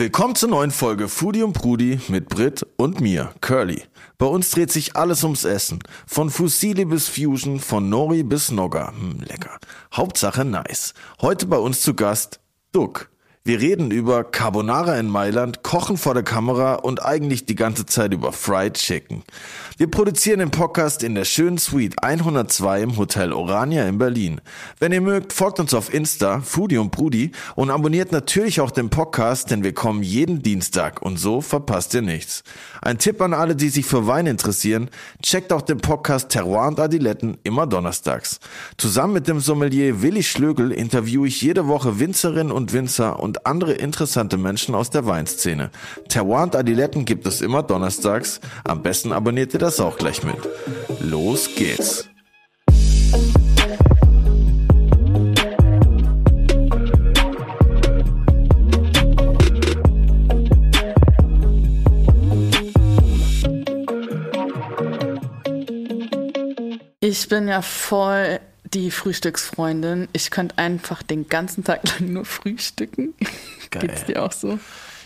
Willkommen zur neuen Folge Foodie und Prudi mit Brit und mir, Curly. Bei uns dreht sich alles ums Essen. Von Fusilli bis Fusion, von Nori bis Nogger. Hm, lecker. Hauptsache nice. Heute bei uns zu Gast Duck. Wir reden über Carbonara in Mailand, Kochen vor der Kamera und eigentlich die ganze Zeit über Fried Chicken. Wir produzieren den Podcast in der schönen Suite 102 im Hotel Orania in Berlin. Wenn ihr mögt, folgt uns auf Insta, Foodie und Brudi und abonniert natürlich auch den Podcast, denn wir kommen jeden Dienstag und so verpasst ihr nichts. Ein Tipp an alle, die sich für Wein interessieren, checkt auch den Podcast Terroir und Adiletten immer donnerstags. Zusammen mit dem Sommelier Willi Schlögel interviewe ich jede Woche Winzerinnen und Winzer und andere interessante Menschen aus der Weinszene. Terroir und Adiletten gibt es immer donnerstags. Am besten abonniert ihr das auch gleich mit. Los geht's! Ich bin ja voll die Frühstücksfreundin. Ich könnte einfach den ganzen Tag lang nur frühstücken. Geil. Geht's dir auch so?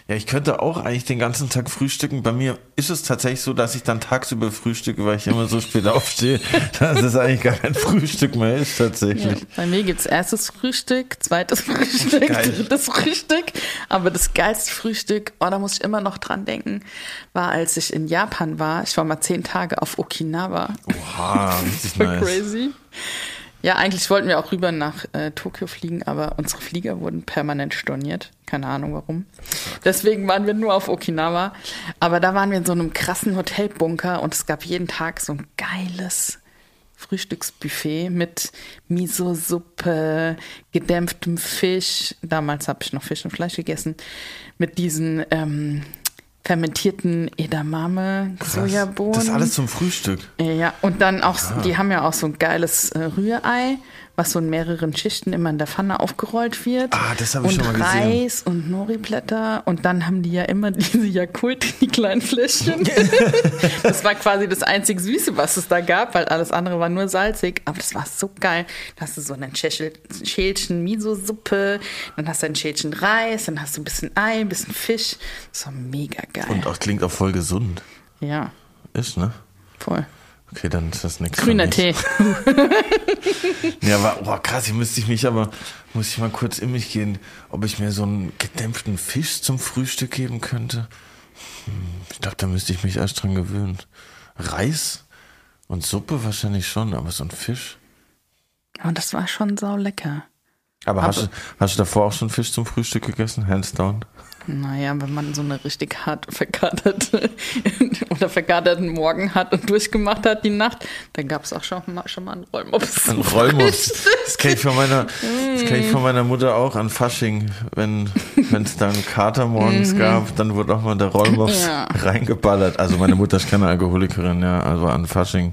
Ja, ich könnte auch eigentlich den ganzen Tag frühstücken. Bei mir ist es tatsächlich so, dass ich dann tagsüber frühstücke, weil ich immer so spät aufstehe, dass es eigentlich gar kein Frühstück mehr ist tatsächlich. Ja, bei mir gibt's erstes Frühstück, zweites Frühstück, Geil. drittes Frühstück. Aber das geilste Frühstück, oh, da muss ich immer noch dran denken, war, als ich in Japan war. Ich war mal zehn Tage auf Okinawa. Oha, richtig nice. crazy. Ja, eigentlich wollten wir auch rüber nach äh, Tokio fliegen, aber unsere Flieger wurden permanent storniert. Keine Ahnung warum. Deswegen waren wir nur auf Okinawa. Aber da waren wir in so einem krassen Hotelbunker und es gab jeden Tag so ein geiles Frühstücksbuffet mit Miso-Suppe, gedämpftem Fisch. Damals habe ich noch Fisch und Fleisch gegessen. Mit diesen ähm, fermentierten Edamame, Sojabohnen. Das alles zum Frühstück. Ja, und dann auch, die haben ja auch so ein geiles äh, Rührei, was so in mehreren Schichten immer in der Pfanne aufgerollt wird. Ah, das hab ich und schon mal gesehen. Reis und Nori-Blätter und dann haben die ja immer diese Jakult, die kleinen Fläschchen. das war quasi das einzig Süße, was es da gab, weil alles andere war nur salzig. Aber das war so geil. Da hast du so ein Schälchen Miso-Suppe, dann hast du ein Schälchen Reis, dann hast du ein bisschen Ei, ein bisschen Fisch. Das war mega geil. Und auch klingt auch voll gesund. ja, Ist, ne? voll. Okay, dann ist das nichts. für Grüner mich. Tee. Ja, aber oh, krass, hier müsste ich mich aber, muss ich mal kurz in mich gehen, ob ich mir so einen gedämpften Fisch zum Frühstück geben könnte. Hm, ich glaube, da müsste ich mich erst dran gewöhnen. Reis und Suppe wahrscheinlich schon, aber so ein Fisch. Und das war schon sau lecker. Aber hast du, hast du davor auch schon Fisch zum Frühstück gegessen? Hands down? Naja, wenn man so eine richtig hart verkaterte oder verkaterten Morgen hat und durchgemacht hat die Nacht, dann gab es auch schon mal, schon mal einen Rollmops. Ein Rollmops. Das kenne ich von meiner, das kenn ich von meiner Mutter auch an Fasching. Wenn es da einen Kater morgens gab, dann wurde auch mal der Rollmops Ja. reingeballert. Also meine Mutter ist keine Alkoholikerin, ja, also an Fasching.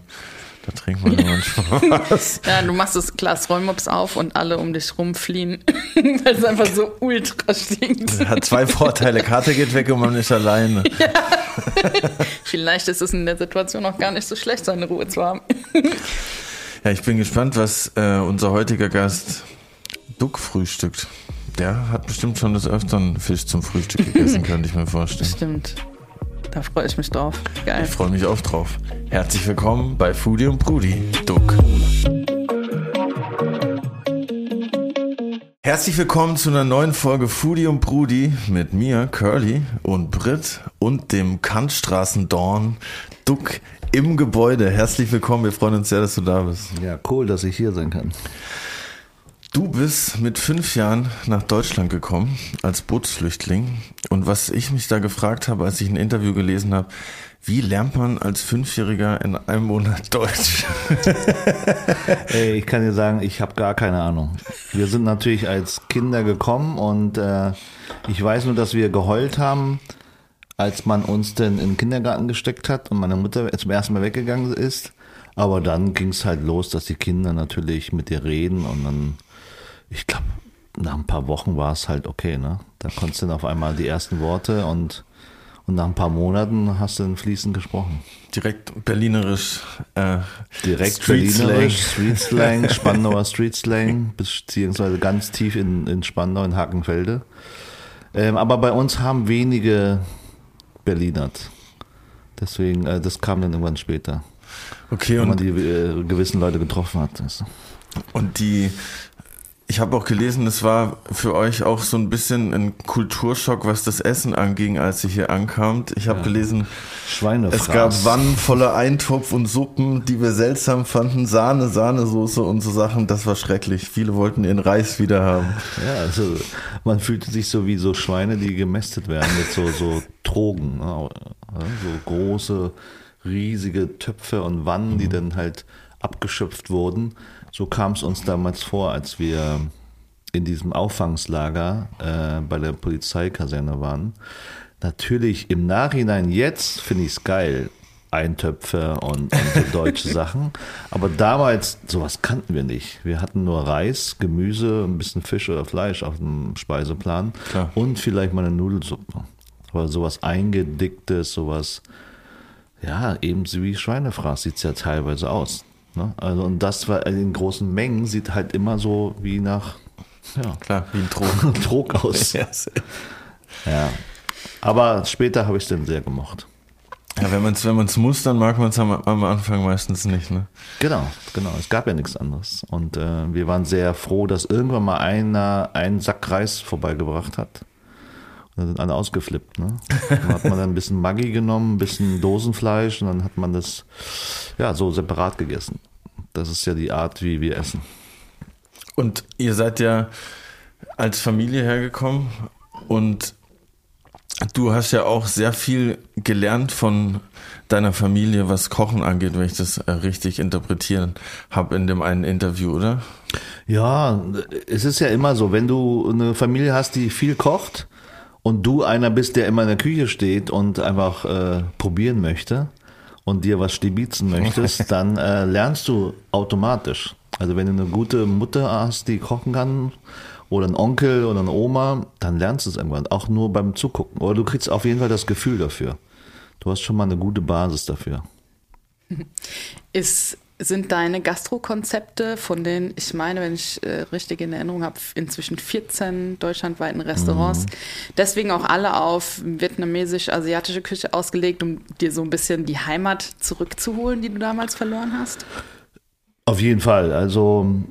Da trinkt man ja manchmal was. Ja, du machst das Glas Rollmops auf und alle um dich rumfliehen, weil es einfach so ultra stinkt. Hat zwei Vorteile. Kater geht weg und man ist alleine. Vielleicht ist es in der Situation auch gar nicht so schlecht, seine Ruhe zu haben. Ja, ich bin gespannt, was äh, unser heutiger Gast Duck frühstückt. Der hat bestimmt schon des Öfteren Fisch zum Frühstück gegessen, könnte ich mir vorstellen. Stimmt. Da freue ich mich drauf. Geil. Ich freue mich auch drauf. Herzlich willkommen bei Foodie und Brudi, Duck. Herzlich willkommen zu einer neuen Folge Foodie und Brudi mit mir, Curly und Britt und dem Kantstraßendorn Duck im Gebäude. Herzlich willkommen, wir freuen uns sehr, dass du da bist. Ja, cool, dass ich hier sein kann. Du bist mit fünf Jahren nach Deutschland gekommen als Bootsflüchtling. Und was ich mich da gefragt habe, als ich ein Interview gelesen habe, wie lernt man als Fünfjähriger in einem Monat Deutsch? Ey, ich kann dir sagen, ich habe gar keine Ahnung. Wir sind natürlich als Kinder gekommen und äh, ich weiß nur, dass wir geheult haben, als man uns denn in den Kindergarten gesteckt hat und meine Mutter zum ersten Mal weggegangen ist. Aber dann ging es halt los, dass die Kinder natürlich mit dir reden und dann, ich glaube, nach ein paar Wochen war es halt okay, ne? Da konntest du dann auf einmal die ersten Worte und, und nach ein paar Monaten hast du dann fließend gesprochen. Direkt berlinerisch. Äh, Direkt Street Berlinerisch, Slang. Street Slang, Spandauer Street Slang, beziehungsweise ganz tief in, in Spandau, in Hakenfelde. Ähm, aber bei uns haben wenige Berlinert. Deswegen, äh, das kam dann irgendwann später. Okay, Wenn man die äh, gewissen Leute getroffen hat. Und die, ich habe auch gelesen, es war für euch auch so ein bisschen ein Kulturschock, was das Essen anging, als ihr hier ankamt. Ich habe gelesen, Schweinefraß. es gab Wannen voller Eintopf und Suppen, die wir seltsam fanden, Sahne, Sahnesoße und so Sachen. Das war schrecklich. Viele wollten ihren Reis wieder haben. Ja, also man fühlte sich so wie so Schweine, die gemästet werden mit so, so Trogen. Ne? Ja, So große, riesige Töpfe und Wannen, die dann halt abgeschöpft wurden. So kam es uns damals vor, als wir in diesem Auffangslager äh, bei der Polizeikaserne waren. Natürlich im Nachhinein jetzt finde ich es geil, Eintöpfe und, und so deutsche Sachen. Aber damals, sowas kannten wir nicht. Wir hatten nur Reis, Gemüse, ein bisschen Fisch oder Fleisch auf dem Speiseplan Klar. und vielleicht mal eine Nudelsuppe. Aber sowas Eingedicktes, sowas, ja, eben wie Schweinefraß sieht es ja teilweise aus. Ne? Also, und das war in großen Mengen, sieht halt immer so wie nach ja, Klar, wie ein Thron. Trog aus. ja, Ja. Aber später habe ich es dann sehr gemocht. wenn man es wenn man's muss, dann mag man es am, am Anfang meistens nicht. Ne? Genau, genau. Es gab ja nichts anderes. Und äh, wir waren sehr froh, dass irgendwann mal einer einen Sack Reis vorbeigebracht hat. Dann sind alle ausgeflippt. Ne? Dann hat man dann ein bisschen Maggi genommen, ein bisschen Dosenfleisch und dann hat man das ja so separat gegessen. Das ist ja die Art, wie wir essen. Und ihr seid ja als Familie hergekommen und du hast ja auch sehr viel gelernt von deiner Familie, was Kochen angeht, wenn ich das äh, richtig interpretieren habe in dem einen Interview, oder? Ja, es ist ja immer so, wenn du eine Familie hast, die viel kocht und du einer bist, der immer in der Küche steht und einfach äh, probieren möchte und dir was stibitzen möchtest, dann äh, lernst du automatisch. Also wenn du eine gute Mutter hast, die kochen kann oder ein Onkel oder eine Oma, dann lernst du es irgendwann, auch nur beim Zugucken. Oder du kriegst auf jeden Fall das Gefühl dafür. Du hast schon mal eine gute Basis dafür. Ist, sind deine Gastrokonzepte, von denen ich meine, wenn ich äh, richtig in Erinnerung habe, inzwischen 14 deutschlandweiten Restaurants, deswegen auch alle auf vietnamesisch-asiatische Küche ausgelegt, um dir so ein bisschen die Heimat zurückzuholen, die du damals verloren hast? Auf jeden Fall. Also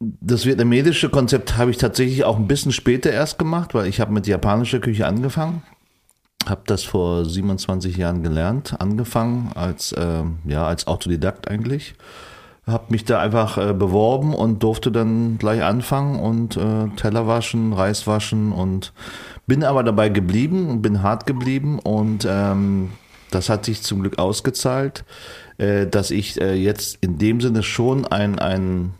das vietnamesische Konzept habe ich tatsächlich auch ein bisschen später erst gemacht, weil ich habe mit japanischer Küche angefangen. Habe das vor 27 Jahren gelernt, angefangen als, äh, ja, als Autodidakt eigentlich. Habe mich da einfach äh, beworben und durfte dann gleich anfangen und äh, Teller waschen, Reis waschen und bin aber dabei geblieben, bin hart geblieben und ähm, das hat sich zum Glück ausgezahlt, äh, dass ich äh, jetzt in dem Sinne schon ein, ein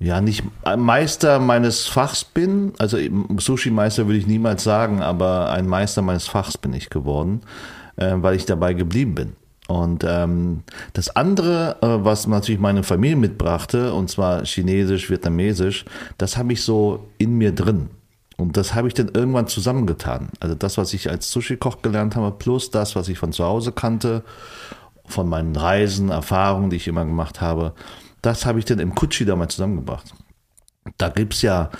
ja, nicht ein Meister meines Fachs bin. Also eben Sushi-Meister würde ich niemals sagen, aber ein Meister meines Fachs bin ich geworden, äh, weil ich dabei geblieben bin. Und ähm, das andere, äh, was natürlich meine Familie mitbrachte, und zwar chinesisch, vietnamesisch, das habe ich so in mir drin. Und das habe ich dann irgendwann zusammengetan. Also das, was ich als Sushi-Koch gelernt habe, plus das, was ich von zu Hause kannte, von meinen Reisen, Erfahrungen, die ich immer gemacht habe, das habe ich dann im Kutschi damals zusammengebracht. Da gibt's ja,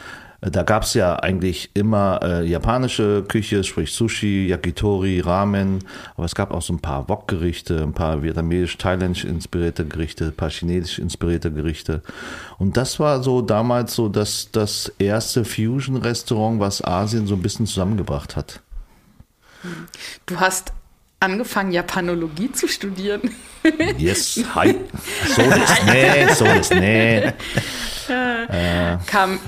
da gab's ja eigentlich immer äh, japanische Küche, sprich Sushi, Yakitori, Ramen, aber es gab auch so ein paar Wok-Gerichte, ein paar vietnamesisch-thailändisch inspirierte Gerichte, ein paar chinesisch inspirierte Gerichte. Und das war so damals so das, das erste Fusion-Restaurant, was Asien so ein bisschen zusammengebracht hat. Du hast angefangen, Japanologie zu studieren. Yes, hi. So das, nee, so das, nee. Kam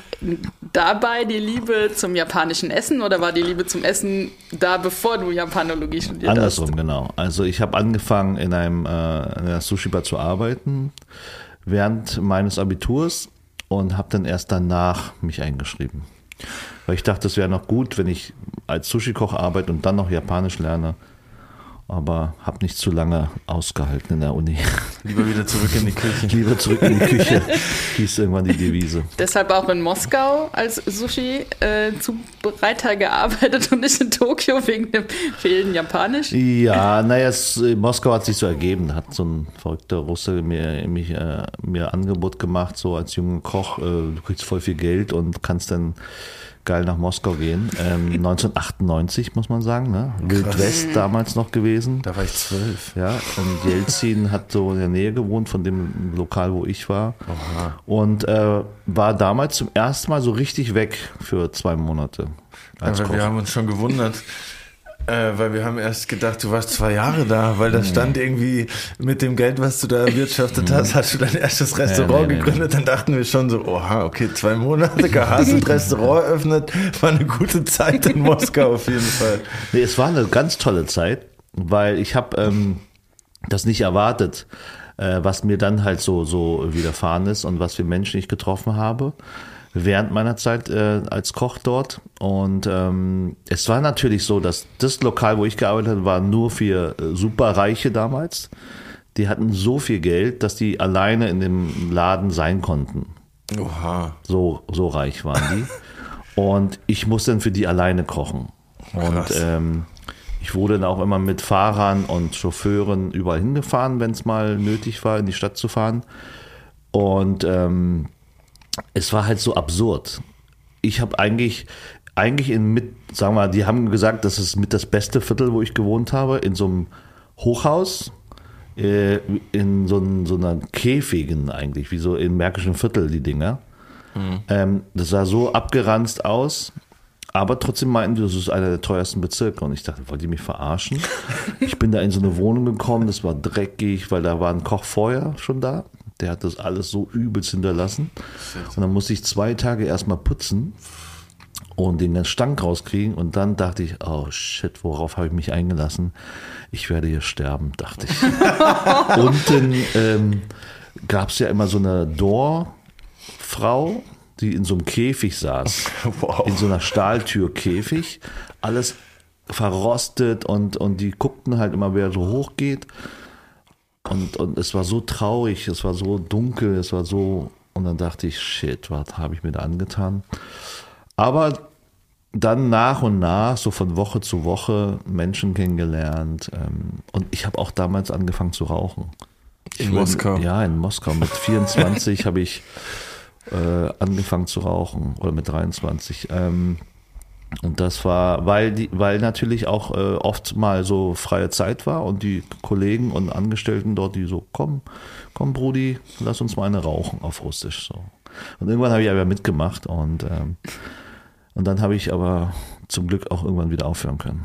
dabei die Liebe zum japanischen Essen oder war die Liebe zum Essen da, bevor du Japanologie studiert Andersrum, hast? genau. Also ich habe angefangen in einem äh, Sushi-Bar zu arbeiten während meines Abiturs und habe dann erst danach mich eingeschrieben. Weil ich dachte, es wäre noch gut, wenn ich als Sushi-Koch arbeite und dann noch Japanisch lerne. Aber habe nicht zu lange ausgehalten in der Uni. Lieber wieder zurück in die Küche. Lieber zurück in die Küche, hieß irgendwann die Devise. Deshalb auch in Moskau als Sushi-Zubereiter gearbeitet und nicht in Tokio wegen dem fehlenden Japanisch. Ja, naja, es, äh, Moskau hat sich so ergeben. Da hat so ein verrückter Russe mir, mich, äh, mir Angebot gemacht, so als junger Koch, äh, du kriegst voll viel Geld und kannst dann geil nach Moskau gehen. Ähm, 1998 muss man sagen, ne? Wild West damals noch gewesen. Da war ich zwölf. Ja, und Jelzin hat so in der Nähe gewohnt von dem Lokal, wo ich war. Und äh, war damals zum ersten Mal so richtig weg für zwei Monate. Koch. wir haben uns schon gewundert. Äh, weil wir haben erst gedacht, du warst zwei Jahre da, weil da stand irgendwie mit dem Geld, was du da erwirtschaftet hast, hast du dein erstes Restaurant nee, nee, gegründet. Dann dachten wir schon so, oha, okay, zwei Monate gehasselt, Restaurant eröffnet, war eine gute Zeit in Moskau auf jeden Fall. Nee, es war eine ganz tolle Zeit, weil ich habe ähm, das nicht erwartet, äh, was mir dann halt so, so widerfahren ist und was für Menschen ich getroffen habe während meiner Zeit äh, als Koch dort. Und ähm, es war natürlich so, dass das Lokal, wo ich gearbeitet habe, war nur für äh, Superreiche damals. Die hatten so viel Geld, dass die alleine in dem Laden sein konnten. Oha. So, so reich waren die. Und ich musste dann für die alleine kochen. Und Krass. ähm, ich wurde dann auch immer mit Fahrern und Chauffeuren überall hingefahren, wenn es mal nötig war, in die Stadt zu fahren. Und ähm, es war halt so absurd. Ich habe eigentlich, eigentlich in mit, sagen wir mal, die haben gesagt, das ist mit das beste Viertel, wo ich gewohnt habe, in so einem Hochhaus, äh, in so, ein, so einer Käfigen eigentlich, wie so im Märkischen Viertel die Dinger. Ähm, das sah so abgeranzt aus, aber trotzdem meinten die, das ist einer der teuersten Bezirke. Und ich dachte, wollt ihr mich verarschen? Ich bin da in so eine Wohnung gekommen, das war dreckig, weil da war ein Koch vorher schon da. Der hat das alles so übelst hinterlassen. Und dann musste ich zwei Tage erstmal putzen und den ganzen Stank rauskriegen. Und dann dachte ich, oh shit, worauf habe ich mich eingelassen? Ich werde hier sterben, dachte ich. Unten ähm, gab es ja immer so eine Door-Frau, die in so einem Käfig saß. Wow. In so einer Stahltür-Käfig. Alles verrostet und, und die guckten halt immer, wer so hoch geht. Und, und es war so traurig, es war so dunkel, es war so. Und dann dachte ich, shit, was habe ich mir da angetan? Aber dann nach und nach, so von Woche zu Woche, Menschen kennengelernt. Ähm, und ich habe auch damals angefangen zu rauchen. In bin- Moskau. Ja, in Moskau. Mit 24 habe ich äh, angefangen zu rauchen oder mit 23. Ähm, und das war, weil die, weil natürlich auch äh, oft mal so freie Zeit war und die Kollegen und Angestellten dort, die so, komm, komm, Brudi, lass uns mal eine rauchen auf Russisch. So. Und irgendwann habe ich aber mitgemacht und, ähm, und dann habe ich aber zum Glück auch irgendwann wieder aufhören können.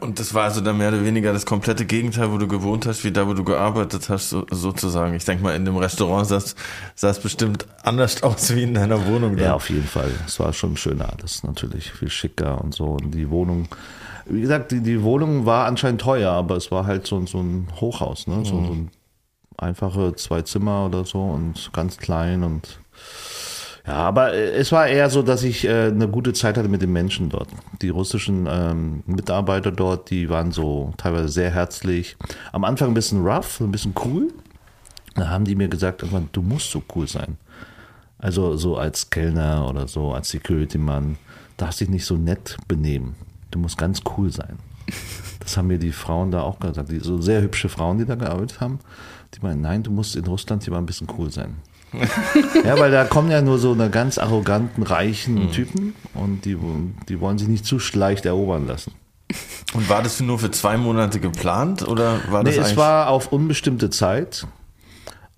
Und das war also dann mehr oder weniger das komplette Gegenteil, wo du gewohnt hast, wie da, wo du gearbeitet hast, so, sozusagen. Ich denke mal, in dem Restaurant sah es bestimmt anders aus wie in deiner Wohnung. Ja, Da. auf jeden Fall. Es war schon schöner alles, natürlich viel schicker und so. Und die Wohnung, wie gesagt, die, die Wohnung war anscheinend teuer, aber es war halt so, so ein Hochhaus, ne? So, so ein einfache zwei Zimmer oder so und ganz klein und ja, aber äh, es war eher so, dass ich äh, eine gute Zeit hatte mit den Menschen dort. Die russischen ähm, Mitarbeiter dort, die waren so teilweise sehr herzlich. Am Anfang ein bisschen rough, ein bisschen cool. Da haben die mir gesagt, irgendwann, du musst so cool sein. Also so als Kellner oder so, als Security-Mann, darfst dich nicht so nett benehmen. Du musst ganz cool sein. Das haben mir die Frauen da auch gesagt. Die, so sehr hübsche Frauen, die da gearbeitet haben, die meinen, nein, du musst in Russland hier mal ein bisschen cool sein. Ja, weil da kommen ja nur so eine ganz arroganten, reichen Typen und die, die wollen sich nicht zu leicht erobern lassen. Und war das nur für zwei Monate geplant oder war das Nee, es war auf unbestimmte Zeit,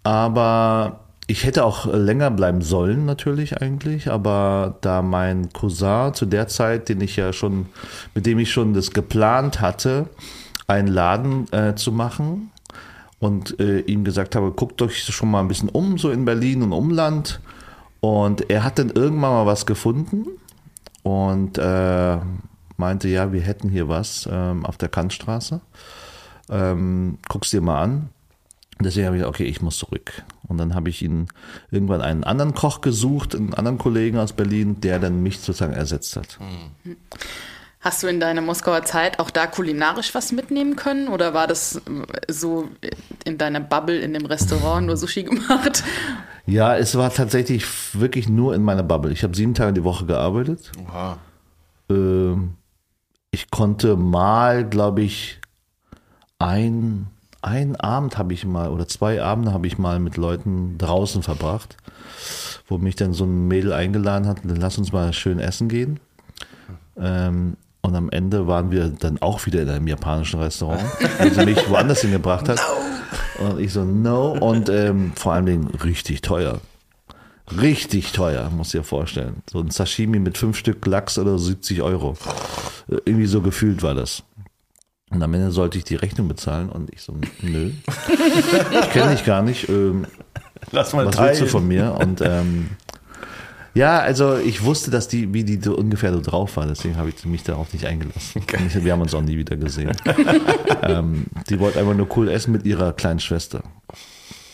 aber ich hätte auch länger bleiben sollen natürlich eigentlich, aber da mein Cousin zu der Zeit, den ich ja schon, mit dem ich schon das geplant hatte, einen Laden äh, zu machen und äh, ihm gesagt habe, guckt euch schon mal ein bisschen um, so in Berlin und Umland. Und er hat dann irgendwann mal was gefunden und äh, meinte, ja, wir hätten hier was ähm, auf der Kantstraße. Ähm, guck's dir mal an. Deswegen habe ich gesagt, okay, ich muss zurück. Und dann habe ich ihn irgendwann einen anderen Koch gesucht, einen anderen Kollegen aus Berlin, der dann mich sozusagen ersetzt hat. Hast du in deiner Moskauer Zeit auch da kulinarisch was mitnehmen können? Oder war das äh, so in deiner Bubble in dem Restaurant nur Sushi gemacht? Ja, es war tatsächlich wirklich nur in meiner Bubble. Ich habe sieben Tage die Woche gearbeitet. Oha. Ähm, ich konnte mal, glaube ich, ein, ein Abend habe ich mal oder zwei Abende habe ich mal mit Leuten draußen verbracht, wo mich dann so ein Mädel eingeladen hat, dann lass uns mal schön essen gehen. Ähm, und am Ende waren wir dann auch wieder in einem japanischen Restaurant, wo sie mich woanders hingebracht hat. Und ich so, no. Und ähm, vor allen Dingen richtig teuer. Richtig teuer, muss ich dir vorstellen. So ein Sashimi mit fünf Stück Lachs oder 70 Euro. Irgendwie so gefühlt war das. Und am Ende sollte ich die Rechnung bezahlen und ich so, nö. Ich kenne dich gar nicht. Ähm, Lass mal was willst du von mir? Und ähm, ja, also ich wusste, dass die, wie die so ungefähr so drauf war, deswegen habe ich mich darauf nicht eingelassen. Und Wir haben uns auch nie wieder gesehen. ähm, die wollte einfach nur cool essen mit ihrer kleinen Schwester.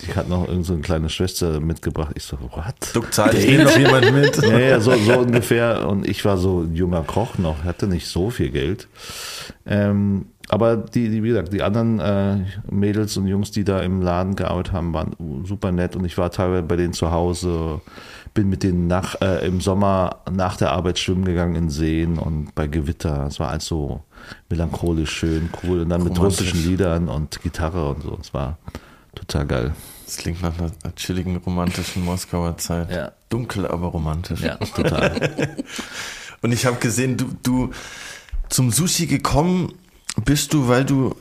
Die hat noch irgendeine so eine kleine Schwester mitgebracht. Ich so, what? Du zahlst eh noch jemand mit. Ja, ja, so, so ungefähr. Und ich war so ein junger Koch noch, hatte nicht so viel Geld. Ähm, aber die, die, wie gesagt, die anderen äh, Mädels und Jungs, die da im Laden gearbeitet haben, waren super nett. Und ich war teilweise bei denen zu Hause, bin mit denen nach, äh, im Sommer nach der Arbeit schwimmen gegangen in Seen und bei Gewitter. Es war alles so melancholisch schön, cool. Und dann mit Romantisch. russischen Liedern und Gitarre und so. Es war total geil. Das klingt nach einer chilligen, romantischen Moskauer Zeit. Ja. Dunkel, aber romantisch. Ja, total. Und ich habe gesehen, du, du zum Sushi gekommen bist du, weil du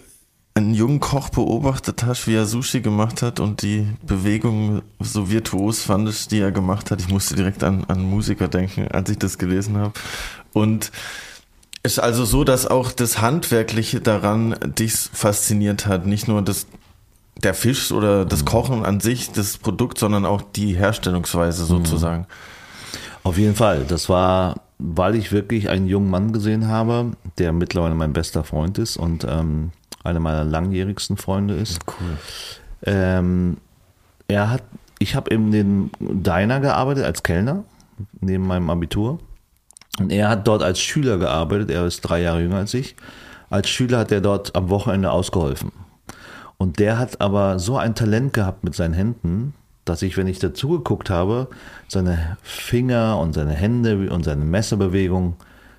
einen jungen Koch beobachtet hast, wie er Sushi gemacht hat und die Bewegung so virtuos fandest, die er gemacht hat. Ich musste direkt an, an Musiker denken, als ich das gelesen habe. Und ist also so, dass auch das Handwerkliche daran dich fasziniert hat. Nicht nur das, der Fisch oder das Kochen an sich, das Produkt, sondern auch die Herstellungsweise sozusagen. Auf jeden Fall. Das war, weil ich wirklich einen jungen Mann gesehen habe, der mittlerweile mein bester Freund ist und ähm, einer meiner langjährigsten Freunde ist. Cool. Ähm, er hat, ich habe in den Diner gearbeitet als Kellner neben meinem Abitur. Und er hat dort als Schüler gearbeitet. Er ist drei Jahre jünger als ich. Als Schüler hat er dort am Wochenende ausgeholfen. Und der hat aber so ein Talent gehabt mit seinen Händen, dass ich, wenn ich dazugeguckt habe, seine Finger und seine Hände und seine Messerbewegung,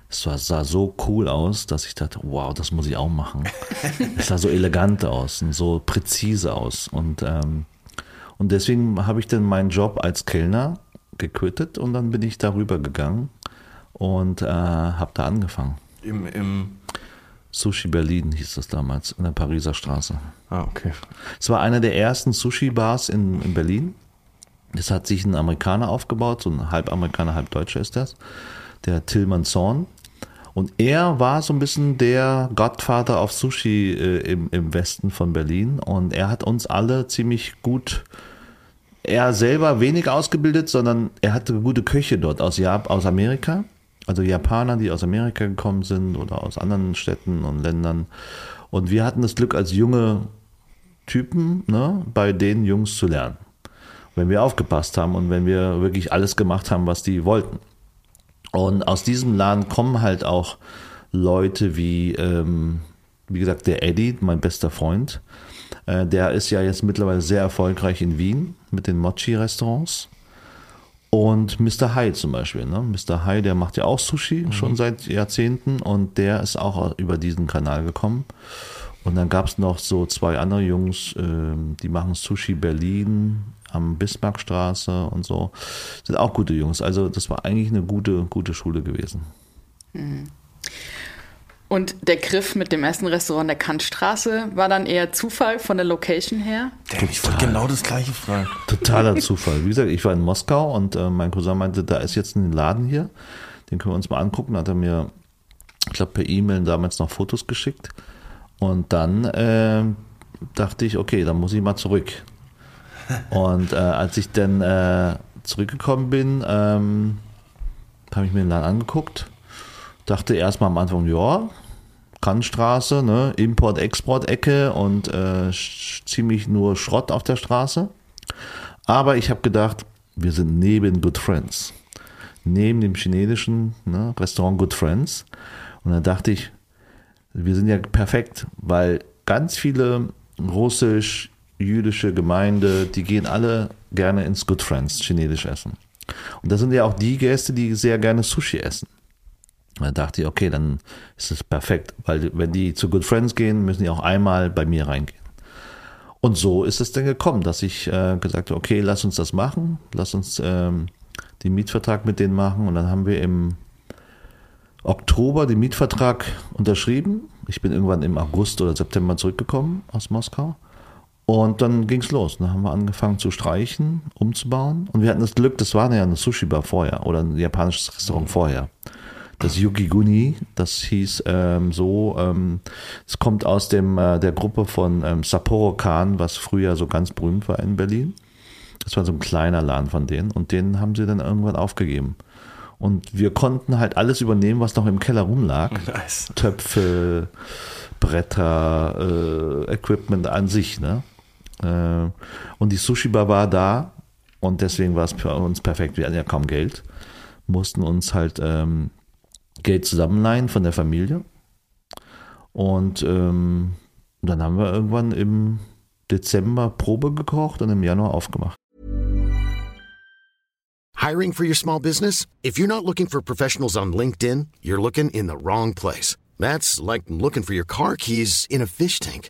es war, sah so cool aus, dass ich dachte, wow, das muss ich auch machen. es sah so elegant aus und so präzise aus. Und, ähm, und deswegen habe ich dann meinen Job als Kellner gequittet und dann bin ich darüber gegangen und äh, habe da angefangen. Im, im, Sushi Berlin hieß das damals, in der Pariser Straße. ah, okay. Es war einer der ersten Sushi-Bars in, in Berlin. Das hat sich ein Amerikaner aufgebaut, so ein halb Amerikaner, halb Deutscher ist das, der Tillmann Zorn. Und er war so ein bisschen der Gottvater auf Sushi äh, im, im Westen von Berlin. Und er hat uns alle ziemlich gut, er selber wenig ausgebildet, sondern er hatte gute Köche dort aus, Jap aus Amerika. Also Japaner, die aus Amerika gekommen sind oder aus anderen Städten und Ländern. Und wir hatten das Glück, als junge Typen ne, bei den Jungs zu lernen. Wenn wir aufgepasst haben und wenn wir wirklich alles gemacht haben, was die wollten. Und aus diesem Laden kommen halt auch Leute wie, ähm, wie gesagt, der Eddie, mein bester Freund. Äh, der ist ja jetzt mittlerweile sehr erfolgreich in Wien mit den Mochi-Restaurants. Und Mr. Hai zum Beispiel. Ne? Mr. Hai, der macht ja auch Sushi schon seit Jahrzehnten und der ist auch über diesen Kanal gekommen. Und dann gab es noch so zwei andere Jungs, ähm, die machen Sushi Berlin am Bismarckstraße und so. Sind auch gute Jungs. Also das war eigentlich eine gute, gute Schule gewesen. Und der Griff mit dem ersten Restaurant der Kantstraße war dann eher Zufall von der Location her. Damn, ich wollte genau das gleiche fragen. Totaler Zufall. Wie gesagt, ich war in Moskau und äh, mein Cousin meinte, da ist jetzt ein Laden hier, den können wir uns mal angucken. Da hat er mir, ich glaube, per E-Mail damals noch Fotos geschickt. Und dann äh, dachte ich, okay, dann muss ich mal zurück. Und äh, als ich dann äh, zurückgekommen bin, ähm, habe ich mir den Laden angeguckt. Dachte erstmal am Anfang, ja, Kantstraße, ne, Import-Export-Ecke und äh, ziemlich nur Schrott auf der Straße. Aber ich habe gedacht, wir sind neben Good Friends. Neben dem chinesischen ne, Restaurant Good Friends. Und dann dachte ich, wir sind ja perfekt, weil ganz viele russisch-jüdische Gemeinde, die gehen alle gerne ins Good Friends, chinesisch essen. Und das sind ja auch die Gäste, die sehr gerne Sushi essen. Da dachte ich, okay, dann ist es perfekt, weil wenn die zu Good Friends gehen, müssen die auch einmal bei mir reingehen. Und so ist es dann gekommen, dass ich äh, gesagt habe, okay, lass uns das machen, lass uns ähm, den Mietvertrag mit denen machen. Und dann haben wir im Oktober den Mietvertrag unterschrieben. Ich bin irgendwann im August oder September zurückgekommen aus Moskau. Und dann ging es los. Dann haben wir angefangen zu streichen, umzubauen. Und wir hatten das Glück, das war ja eine Sushi-Bar vorher oder ein japanisches Restaurant vorher. Das Yukiguni, das hieß ähm, so, ähm, es kommt aus dem, äh, der Gruppe von ähm, Sapporo Khan, was früher so ganz berühmt war in Berlin. Das war so ein kleiner Laden von denen und den haben sie dann irgendwann aufgegeben. Und wir konnten halt alles übernehmen, was noch im Keller rumlag. Nice. Töpfe, Bretter, äh, Equipment an sich. Ne? Äh, und die Sushi-Bar war da und deswegen war es für uns perfekt. Wir hatten ja kaum Geld, mussten uns halt ähm, Geld zusammenleihen von der Familie. Und ähm, dann haben wir irgendwann im Dezember Probe gekocht und im Januar aufgemacht. Hiring for your small business? If you're not looking for professionals on LinkedIn, you're looking in the wrong place. That's like looking for your car keys in a fish tank.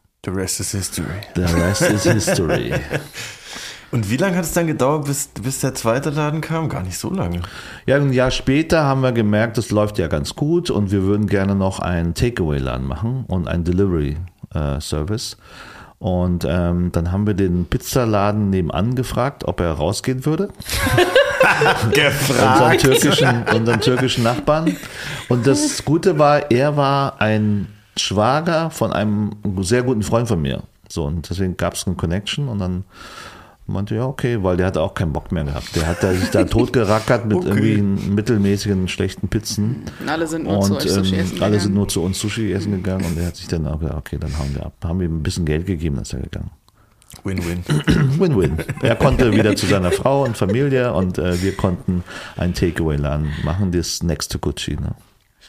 The rest is history. the rest is history. Und wie lange hat es dann gedauert, bis, bis der zweite Laden kam? Gar nicht so lange. Ja, ein Jahr später haben wir gemerkt, es läuft ja ganz gut und wir würden gerne noch einen Takeaway-Laden machen und einen Delivery-Service. Und ähm, dann haben wir den Pizzaladen nebenan gefragt, ob er rausgehen würde. Unseren türkischen, unseren türkischen Nachbarn. Und das Gute war, er war ein Schwager von einem sehr guten Freund von mir. So, und deswegen gab es eine Connection und dann meinte, ja, okay, weil der hatte auch keinen Bock mehr gehabt. Der hat da sich da totgerackert mit Okay. irgendwie mittelmäßigen, schlechten Pizzen. Und alle sind nur zu Und euch Sushi ähm, essen alle gegangen. sind nur zu uns Sushi essen gegangen und er hat sich dann auch gesagt, okay, dann hauen wir ab. Haben wir ihm ein bisschen Geld gegeben, dann ist er gegangen. Win-win. Win-win. Er konnte wieder zu seiner Frau und Familie und äh, wir konnten einen Takeaway-Laden machen, das Next to Gucci. Ne?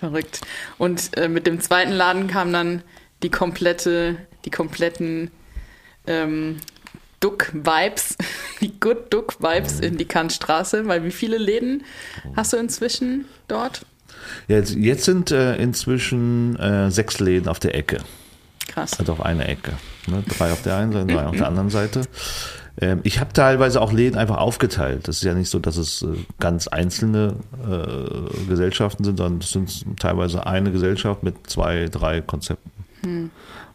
Verrückt. Und äh, mit dem zweiten Laden kam dann die komplette, die kompletten ähm, Duck-Vibes, die Good Duck-Vibes in die Kantstraße, weil wie viele Läden hast du inzwischen dort? Jetzt, jetzt sind äh, inzwischen äh, sechs Läden auf der Ecke. Krass. Also auf einer Ecke. Ne? Drei auf der einen Seite, drei auf der anderen Seite. Ähm, ich habe teilweise auch Läden einfach aufgeteilt. Das ist ja nicht so, dass es äh, ganz einzelne äh, Gesellschaften sind, sondern es sind teilweise eine Gesellschaft mit zwei, drei Konzepten.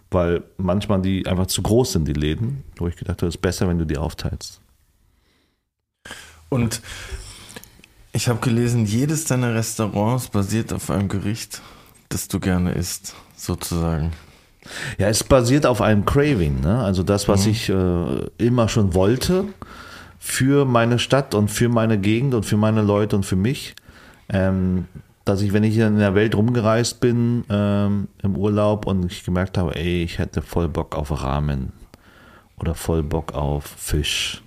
Weil manchmal die einfach zu groß sind, die Läden, wo ich gedacht habe, es ist besser, wenn du die aufteilst. Und ich habe gelesen, jedes deiner Restaurants basiert auf einem Gericht, das du gerne isst, sozusagen. Ja, es basiert auf einem Craving, ne? also das, was ich äh, immer schon wollte für meine Stadt und für meine Gegend und für meine Leute und für mich. Ähm, dass ich, wenn ich in der Welt rumgereist bin ähm, im Urlaub und ich gemerkt habe, ey, ich hätte voll Bock auf Ramen oder voll Bock auf Fisch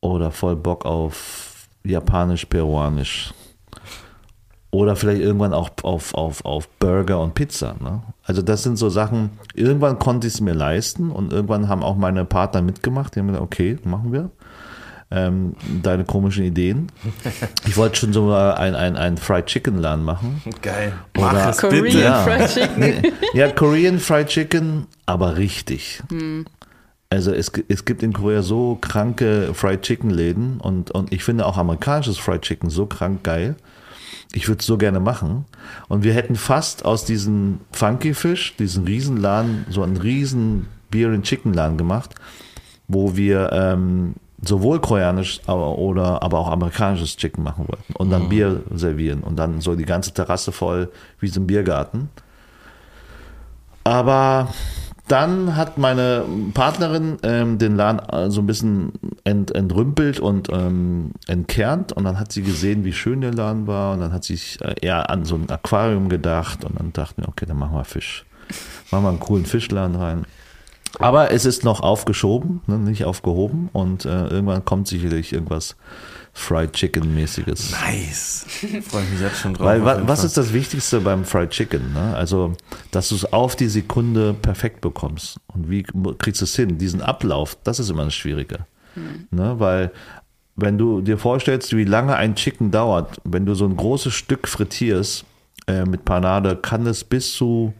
oder voll Bock auf Japanisch-Peruanisch oder vielleicht irgendwann auch auf, auf, auf Burger und Pizza. Ne? Also das sind so Sachen, irgendwann konnte ich es mir leisten und irgendwann haben auch meine Partner mitgemacht. Die haben gesagt, okay, machen wir. Ähm, deine komischen Ideen. Ich wollte schon so mal ein, ein, ein Fried Chicken Laden machen. Geil. Oder- Mach es Korean bitte. Ja. Fried Chicken. Ja, Korean Fried Chicken, aber richtig. Also es, es gibt in Korea so kranke Fried Chicken Läden und, und ich finde auch amerikanisches Fried Chicken so krank geil. Ich würde es so gerne machen. Und wir hätten fast aus diesem Funky Fish, diesen Riesenladen, so einen riesen Beer and Chicken Laden gemacht, wo wir ähm, sowohl koreanisch aber, oder aber auch amerikanisches Chicken machen wollten und dann Bier servieren und dann so die ganze Terrasse voll wie so ein Biergarten. Aber dann hat meine Partnerin ähm, den Laden äh, so ein bisschen ent, entrümpelt und ähm, entkernt und dann hat sie gesehen, wie schön der Laden war und dann hat sie sich äh, eher an so ein Aquarium gedacht und dann dachten wir, okay, dann machen wir Fisch. Machen wir einen coolen Fischladen rein. Aber es ist noch aufgeschoben, ne, nicht aufgehoben und äh, irgendwann kommt sicherlich irgendwas Fried Chicken mäßiges. Nice. Freue mich jetzt schon drauf. Weil wa was ist das Wichtigste beim Fried Chicken? Ne? Also, dass du es auf die Sekunde perfekt bekommst. Und wie kriegst du es hin? Diesen Ablauf, das ist immer das Schwierige. Ne? Weil, wenn du dir vorstellst, wie lange ein Chicken dauert, wenn du so ein großes Stück frittierst äh, mit Panade, kann es bis zu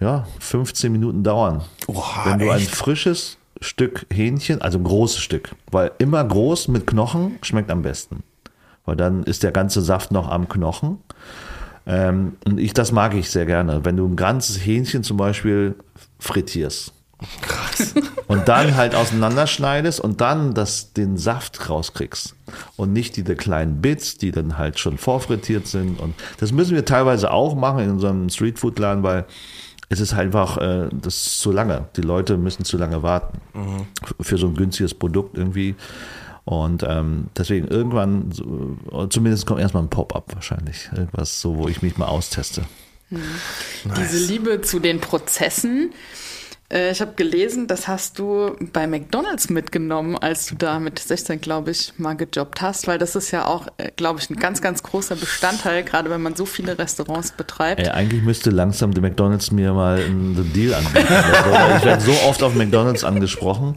ja, 15 Minuten dauern. Oha, wenn du ein echt? frisches Stück Hähnchen, also ein großes Stück, weil immer groß mit Knochen schmeckt am besten. Weil dann ist der ganze Saft noch am Knochen. Ähm, und ich, das mag ich sehr gerne. Wenn du ein ganzes Hähnchen zum Beispiel frittierst. Krass. Und dann halt auseinanderschneidest und dann das, den Saft rauskriegst. Und nicht diese kleinen Bits, die dann halt schon vorfrittiert sind. Und das müssen wir teilweise auch machen in unserem Streetfood-Laden, weil es ist einfach, äh, das ist zu lange. Die Leute müssen zu lange warten f- für so ein günstiges Produkt irgendwie. Und ähm, deswegen irgendwann, zumindest kommt erstmal ein Pop-up wahrscheinlich. Irgendwas so, wo ich mich mal austeste. Diese Liebe zu den Prozessen. Äh, Ich habe gelesen, das hast du bei McDonald's mitgenommen, als du da mit 16, glaube ich, mal gejobbt hast, weil das ist ja auch, glaube ich, ein ganz, ganz großer Bestandteil, gerade wenn man so viele Restaurants betreibt. Ey, eigentlich müsste langsam der McDonalds mir mal einen Deal anbieten. Ich werde so oft auf McDonalds angesprochen.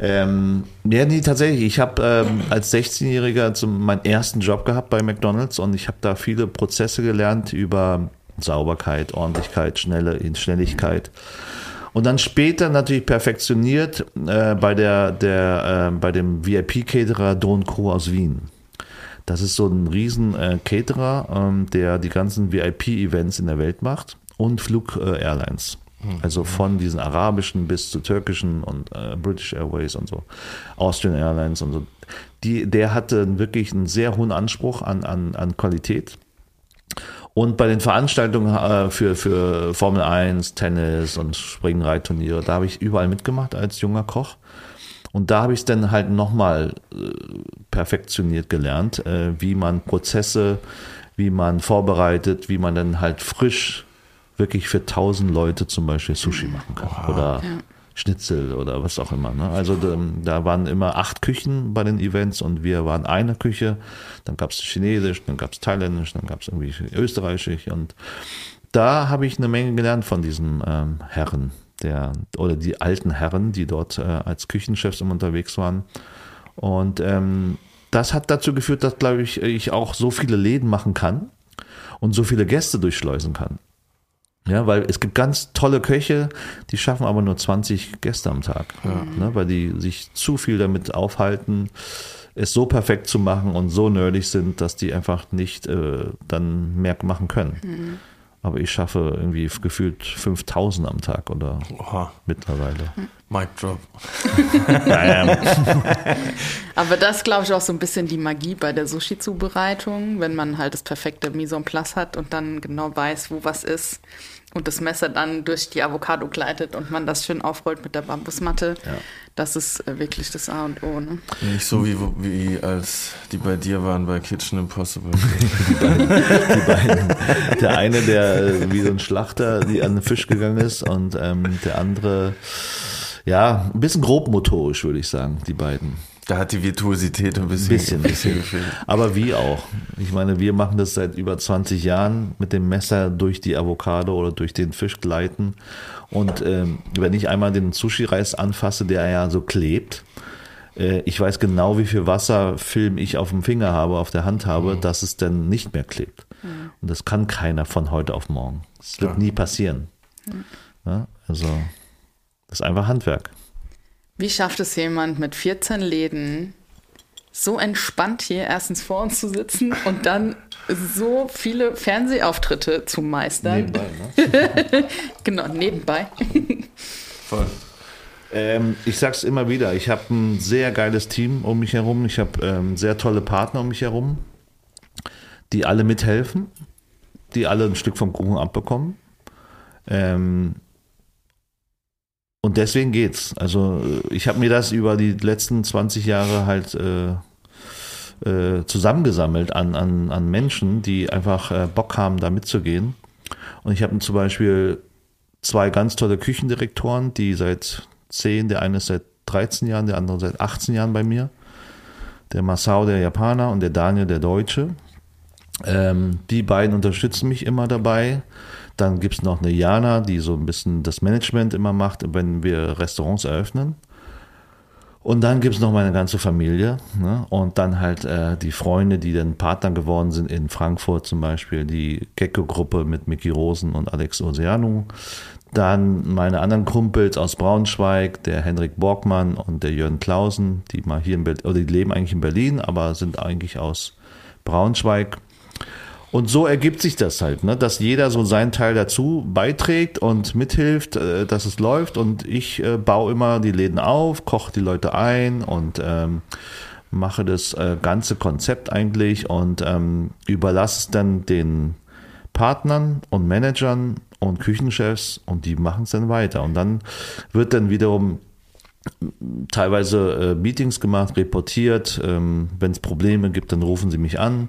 Ähm, ja, nee, tatsächlich. Ich habe ähm, als 16-Jähriger zum- meinen ersten Job gehabt bei McDonalds und ich habe da viele Prozesse gelernt über Sauberkeit, Ordentlichkeit, Schnelle, Schnelligkeit. Und dann später natürlich perfektioniert äh, bei, der, der, äh, bei dem VIP-Caterer Don Co. aus Wien. Das ist so ein riesen äh, Caterer, ähm, der die ganzen VIP-Events in der Welt macht und Flug-Airlines. Also von diesen arabischen bis zu türkischen und äh, British Airways und so, Austrian Airlines und so. Die, der hatte wirklich einen sehr hohen Anspruch an, an, an Qualität. Und bei den Veranstaltungen äh, für, für Formel 1, Tennis und Springreitturniere, da habe ich überall mitgemacht als junger Koch. Und da habe ich es dann halt nochmal äh, perfektioniert gelernt, äh, wie man Prozesse, wie man vorbereitet, wie man dann halt frisch wirklich für tausend Leute zum Beispiel Sushi machen kann. Oder Schnitzel oder was auch immer. Ne? Also da, da waren immer acht Küchen bei den Events und wir waren eine Küche. Dann gab es Chinesisch, dann gab es Thailändisch, dann gab es irgendwie Österreichisch und da habe ich eine Menge gelernt von diesen ähm, Herren, der oder die alten Herren, die dort äh, als Küchenchefs immer unterwegs waren. Und ähm, das hat dazu geführt, dass, glaube ich, ich auch so viele Läden machen kann und so viele Gäste durchschleusen kann. Ja, weil es gibt ganz tolle Köche, die schaffen aber nur 20 Gäste am Tag, ne, weil die sich zu viel damit aufhalten, es so perfekt zu machen und so nerdig sind, dass die einfach nicht äh, dann mehr machen können. Aber ich schaffe irgendwie gefühlt 5000 am Tag oder Oha, mittlerweile. Mic Drop. Aber das glaube ich auch so ein bisschen die Magie bei der Sushi-Zubereitung, wenn man halt das perfekte Mise en place hat und dann genau weiß, wo was ist und das Messer dann durch die Avocado gleitet und man das schön aufrollt mit der Bambusmatte. Das ist äh, wirklich das A und O. Ne? Nicht so wie, wie als die bei dir waren bei Kitchen Impossible. Die beiden. Der eine, der äh, wie so ein Schlachter die an den Fisch gegangen ist und ähm, der andere, ja, ein bisschen grobmotorisch, würde ich sagen, die beiden. Da hat die Virtuosität ein bisschen, Bisschen, ein bisschen bisschen. Aber wie auch. Ich meine, wir machen das seit über 20 Jahren mit dem Messer durch die Avocado oder durch den Fisch gleiten. Und ähm, wenn ich einmal den Sushi-Reis anfasse, der ja so klebt, äh, ich weiß genau, wie viel Wasserfilm ich auf dem Finger habe, auf der Hand habe, dass es dann nicht mehr klebt. Und das kann keiner von heute auf morgen. Das wird Ja. nie passieren. Ja, also, das ist einfach Handwerk. Wie schafft es jemand mit 14 Läden so entspannt hier erstens vor uns zu sitzen und dann so viele Fernsehauftritte zu meistern? ne? Genau, nebenbei. Voll. Ähm, ich sag's immer wieder, ich habe ein sehr geiles Team um mich herum. Ich habe ähm, sehr tolle Partner um mich herum, die alle mithelfen, die alle ein Stück vom Kuchen abbekommen. Ähm, und deswegen geht's. Also äh, ich habe mir das über die letzten 20 Jahre halt äh, äh, zusammengesammelt an, an, an Menschen, die einfach äh, Bock haben, da mitzugehen. Und ich habe zum Beispiel zwei ganz tolle Küchendirektoren, die seit 10, der eine ist seit 13 Jahren, der andere seit 18 Jahren bei mir. Der Masao, der Japaner und der Daniel, der Deutsche. Ähm, die beiden unterstützen mich immer dabei. Dann gibt es noch eine Jana, die so ein bisschen das Management immer macht, wenn wir Restaurants eröffnen. Und dann gibt es noch meine ganze Familie ne? und dann halt äh, die Freunde, die dann Partner geworden sind in Frankfurt zum Beispiel, die Gecko-Gruppe mit Mickey Rosen und Alex Oceanu. Dann meine anderen Kumpels aus Braunschweig, der Henrik Borgmann und der Jörn Klausen, die mal hier in Berlin, oder die leben eigentlich in Berlin, aber sind eigentlich aus Braunschweig. Und so ergibt sich das halt, ne? dass jeder so seinen Teil dazu beiträgt und mithilft, äh, dass es läuft. Und ich äh, baue immer die Läden auf, koche die Leute ein und ähm, mache das äh, ganze Konzept eigentlich und ähm, überlasse es dann den Partnern und Managern und Küchenchefs und die machen es dann weiter. Und dann wird dann wiederum teilweise äh, Meetings gemacht, reportiert. Ähm, Wenn es Probleme gibt, dann rufen sie mich an.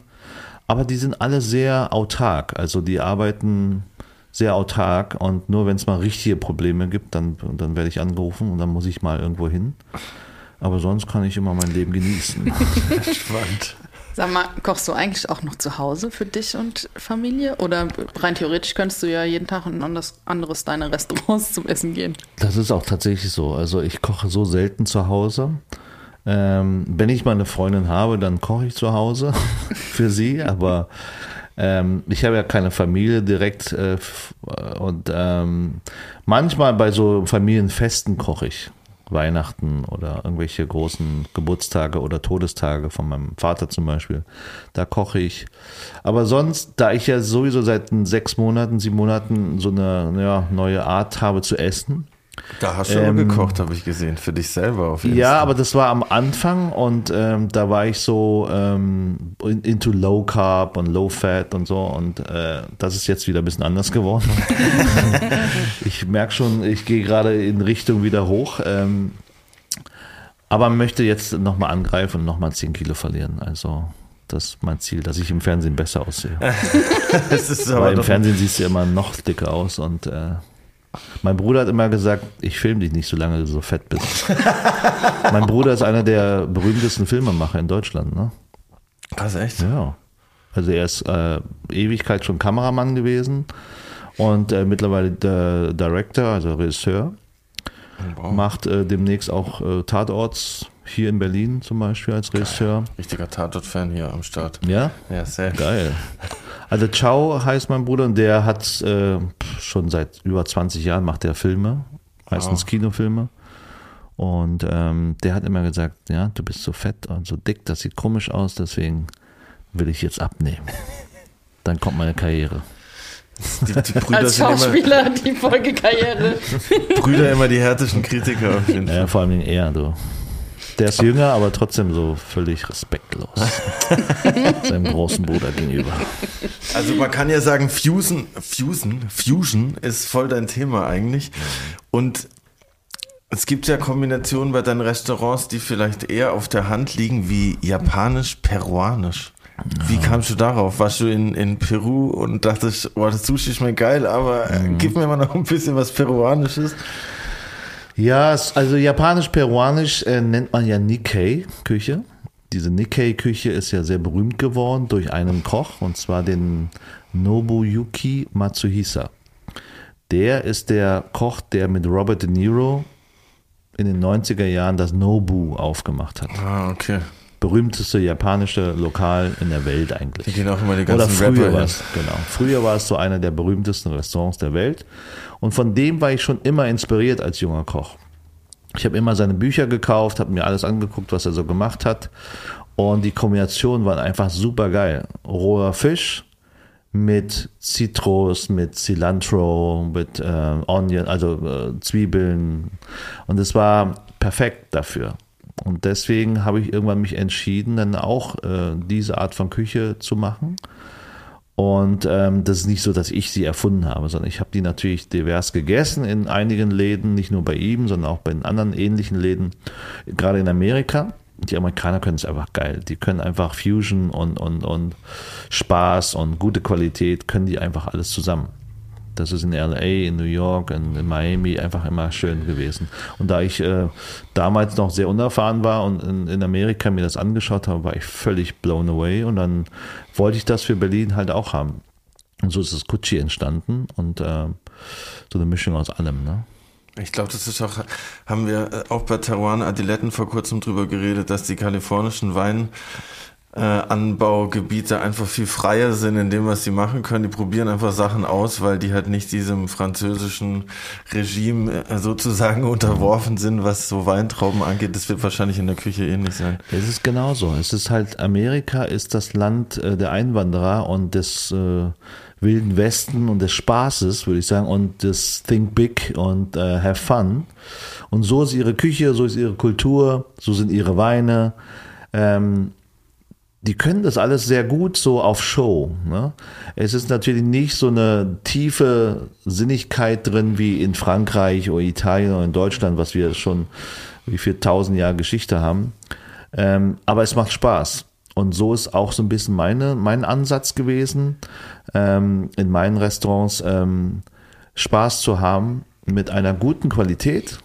Aber die sind alle sehr autark. Also die arbeiten sehr autark und nur wenn es mal richtige Probleme gibt, dann, dann werde ich angerufen und dann muss ich mal irgendwo hin. Aber sonst kann ich immer mein Leben genießen. Spannend. Sag mal, kochst du eigentlich auch noch zu Hause für dich und Familie? Oder rein theoretisch könntest du ja jeden Tag in ein anderes, anderes deiner Restaurants zum Essen gehen. Das ist auch tatsächlich so. Also ich koche so selten zu Hause. Ähm, wenn ich mal eine Freundin habe, dann koche ich zu Hause für sie, aber ähm, ich habe ja keine Familie direkt äh, und ähm, manchmal bei so Familienfesten koche ich. Weihnachten oder irgendwelche großen Geburtstage oder Todestage von meinem Vater zum Beispiel. Da koche ich. Aber sonst, da ich ja sowieso seit sechs Monaten, sieben Monaten so eine ja, neue Art habe zu essen, Da hast du ähm, gekocht, habe ich gesehen, für dich selber auf jeden ja, Fall. aber das war am Anfang und ähm, da war ich so ähm, into Low Carb und Low Fat und so und äh, das ist jetzt wieder ein bisschen anders geworden. ich merke schon, ich gehe gerade in Richtung wieder hoch. Ähm, aber möchte jetzt nochmal angreifen und nochmal 10 Kilo verlieren. Also das ist mein Ziel, dass ich im Fernsehen besser aussehe. Weil aber im Fernsehen siehst du immer noch dicker aus und äh, mein Bruder hat immer gesagt, ich filme dich nicht, solange du so fett bist. mein Bruder ist einer der berühmtesten Filmemacher in Deutschland, ne? krass, echt? Ja. Also er ist äh, Ewigkeit schon Kameramann gewesen und äh, mittlerweile der Director, also Regisseur. Wow. Macht äh, demnächst auch äh, Tatorts hier in Berlin zum Beispiel als Regisseur. Richtiger Tatort-Fan hier am Start. Ja, Ja, sehr. geil. Also Chow heißt mein Bruder und der hat äh, schon seit über 20 Jahren macht der Filme, meistens Wow. Kinofilme. Und ähm, der hat immer gesagt, ja, du bist so fett und so dick, das sieht komisch aus, deswegen will ich jetzt abnehmen. Dann kommt meine Karriere. Die, die Brüder Als sind immer, Schauspieler die Folgekarriere. Brüder immer die härtesten Kritiker auf jeden Ja, Fall. vor allem er, du. Der ist jünger, aber trotzdem so völlig respektlos. Seinem großen Bruder gegenüber. Also man kann ja sagen, Fusion, Fusion, Fusion ist voll dein Thema eigentlich. Und es gibt ja Kombinationen bei deinen Restaurants, die vielleicht eher auf der Hand liegen, wie japanisch-peruanisch. Wie kamst du darauf? Warst du in, in Peru und dachtest, oh, das Sushi schmeckt geil, aber äh, gib mir mal noch ein bisschen was Peruanisches. Ja, also japanisch-peruanisch äh, nennt man ja Nikkei-Küche. Diese Nikkei-Küche ist ja sehr berühmt geworden durch einen Koch, und zwar den Nobuyuki Matsuhisa. Der ist der Koch, der mit Robert De Niro in den 90er Jahren das Nobu aufgemacht hat. Ah, okay. Berühmteste japanische Lokal in der Welt Die eigentlich. gehen auch immer die Oder ganzen früher Rapper war es, genau. Früher war es so einer der berühmtesten Restaurants der Welt. Und von dem war ich schon immer inspiriert als junger Koch. Ich habe immer seine Bücher gekauft, habe mir alles angeguckt, was er so gemacht hat. Und die Kombinationen waren einfach super geil. Roher Fisch mit Zitrus, mit Cilantro, mit äh, Onion, also äh, Zwiebeln. Und es war perfekt dafür. Und deswegen habe ich irgendwann mich entschieden, dann auch äh, diese Art von Küche zu machen. Und ähm, das ist nicht so, dass ich sie erfunden habe, sondern ich habe die natürlich divers gegessen in einigen Läden, nicht nur bei ihm, sondern auch bei den anderen ähnlichen Läden, gerade in Amerika. Die Amerikaner können es einfach geil. Die können einfach Fusion und, und, und Spaß und gute Qualität, können die einfach alles zusammen. Das ist in LA, in New York, in, in Miami einfach immer schön gewesen. Und da ich äh, damals noch sehr unerfahren war und in, in Amerika mir das angeschaut habe, war ich völlig blown away. Und dann wollte ich das für Berlin halt auch haben. Und so ist das Gucci entstanden und äh, so eine Mischung aus allem. Ne? Ich glaube, das ist auch, haben wir äh, auch bei Teruan Adiletten vor kurzem drüber geredet, dass die kalifornischen Wein äh, Anbaugebiete einfach viel freier sind in dem, was sie machen können. Die probieren einfach Sachen aus, weil die halt nicht diesem französischen Regime äh, sozusagen unterworfen sind, was so Weintrauben angeht. Das wird wahrscheinlich in der Küche ähnlich sein. Es ist genauso. Es ist halt, Amerika ist das Land äh, der Einwanderer und des äh, wilden Westen und des Spaßes, würde ich sagen, und des Think Big und äh, Have Fun. Und so ist ihre Küche, so ist ihre Kultur, so sind ihre Weine. Ähm, die können das alles sehr gut so auf Show. Ne? Es ist natürlich nicht so eine tiefe Sinnigkeit drin wie in Frankreich oder Italien oder in Deutschland, was wir schon wie viel tausend Jahre Geschichte haben. Ähm, aber es macht Spaß. Und so ist auch so ein bisschen meine, mein Ansatz gewesen, ähm, in meinen Restaurants ähm, Spaß zu haben mit einer guten Qualität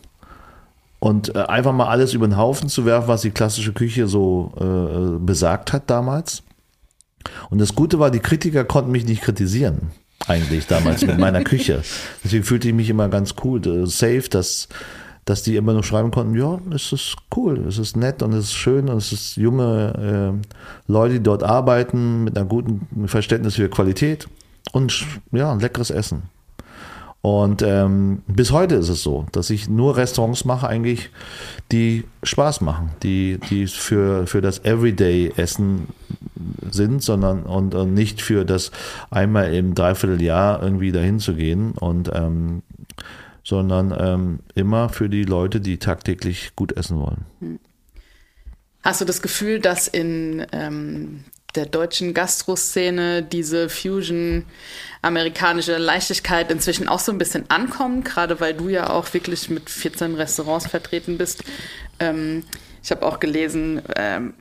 und äh, einfach mal alles über den Haufen zu werfen, was die klassische Küche so äh, besagt hat damals. Und das Gute war, die Kritiker konnten mich nicht kritisieren, eigentlich damals mit meiner Küche. Deswegen fühlte ich mich immer ganz cool, äh, safe, dass dass die immer nur schreiben konnten, ja, es ist cool, es ist nett und es ist schön und es ist junge äh, Leute, die dort arbeiten mit einem guten Verständnis für Qualität und ja, ein leckeres Essen. Und ähm, bis heute ist es so, dass ich nur Restaurants mache, eigentlich, die Spaß machen, die, die für, für das Everyday-Essen sind, sondern und, und nicht für das einmal im Dreivierteljahr irgendwie dahin zu gehen. Und ähm, sondern ähm, immer für die Leute, die tagtäglich gut essen wollen. Hm. Hast du das Gefühl, dass in ähm, der deutschen Gastroszene diese Fusion amerikanische Leichtigkeit inzwischen auch so ein bisschen ankommt, gerade weil du ja auch wirklich mit 14 Restaurants vertreten bist. Ähm, ich habe auch gelesen, ähm,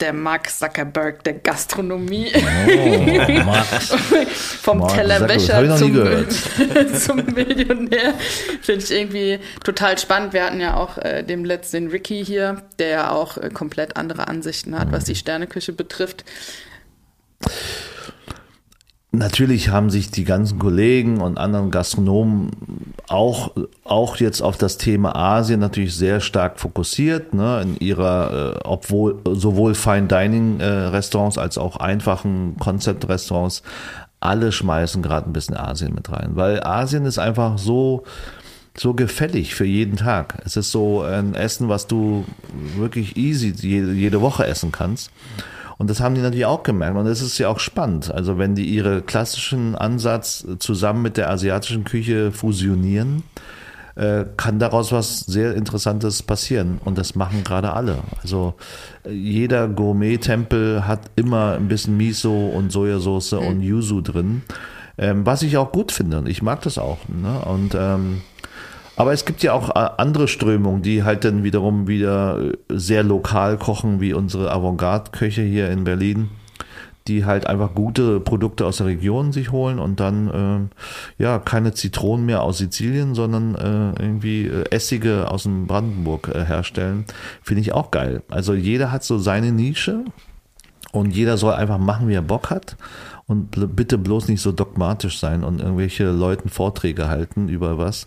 der Mark Zuckerberg der Gastronomie. Oh, Max. Vom Mark Tellerwäscher zum, zum Millionär. Finde ich irgendwie total spannend. Wir hatten ja auch äh, dem letzten Ricky hier, der ja auch äh, komplett andere Ansichten hat, was die Sterneküche betrifft. Natürlich haben sich die ganzen Kollegen und anderen Gastronomen auch, auch jetzt auf das Thema Asien natürlich sehr stark fokussiert, ne, in ihrer, äh, obwohl sowohl Fine Dining äh, Restaurants als auch einfachen Concept Restaurants, alle schmeißen gerade ein bisschen Asien mit rein, weil Asien ist einfach so, so gefällig für jeden Tag. Es ist so ein Essen, was du wirklich easy jede, jede Woche essen kannst. Und das haben die natürlich auch gemerkt. Und das ist ja auch spannend. Also wenn die ihre klassischen Ansatz zusammen mit der asiatischen Küche fusionieren, äh, kann daraus was sehr Interessantes passieren. Und das machen gerade alle. Also äh, jeder Gourmet-Tempel hat immer ein bisschen Miso und Sojasauce mhm. und Yuzu drin. Ähm, was ich auch gut finde. Ich mag das auch. Ne? Und ähm, aber es gibt ja auch äh, andere Strömungen, die halt dann wiederum wieder äh, sehr lokal kochen, wie unsere Avantgarde-Köche hier in Berlin, die halt einfach gute Produkte aus der Region sich holen und dann äh, ja keine Zitronen mehr aus Sizilien, sondern äh, irgendwie äh, Essige aus dem Brandenburg äh, herstellen. Finde ich auch geil. Also jeder hat so seine Nische und jeder soll einfach machen, wie er Bock hat und bitte bloß nicht so dogmatisch sein und irgendwelche Leuten Vorträge halten über was.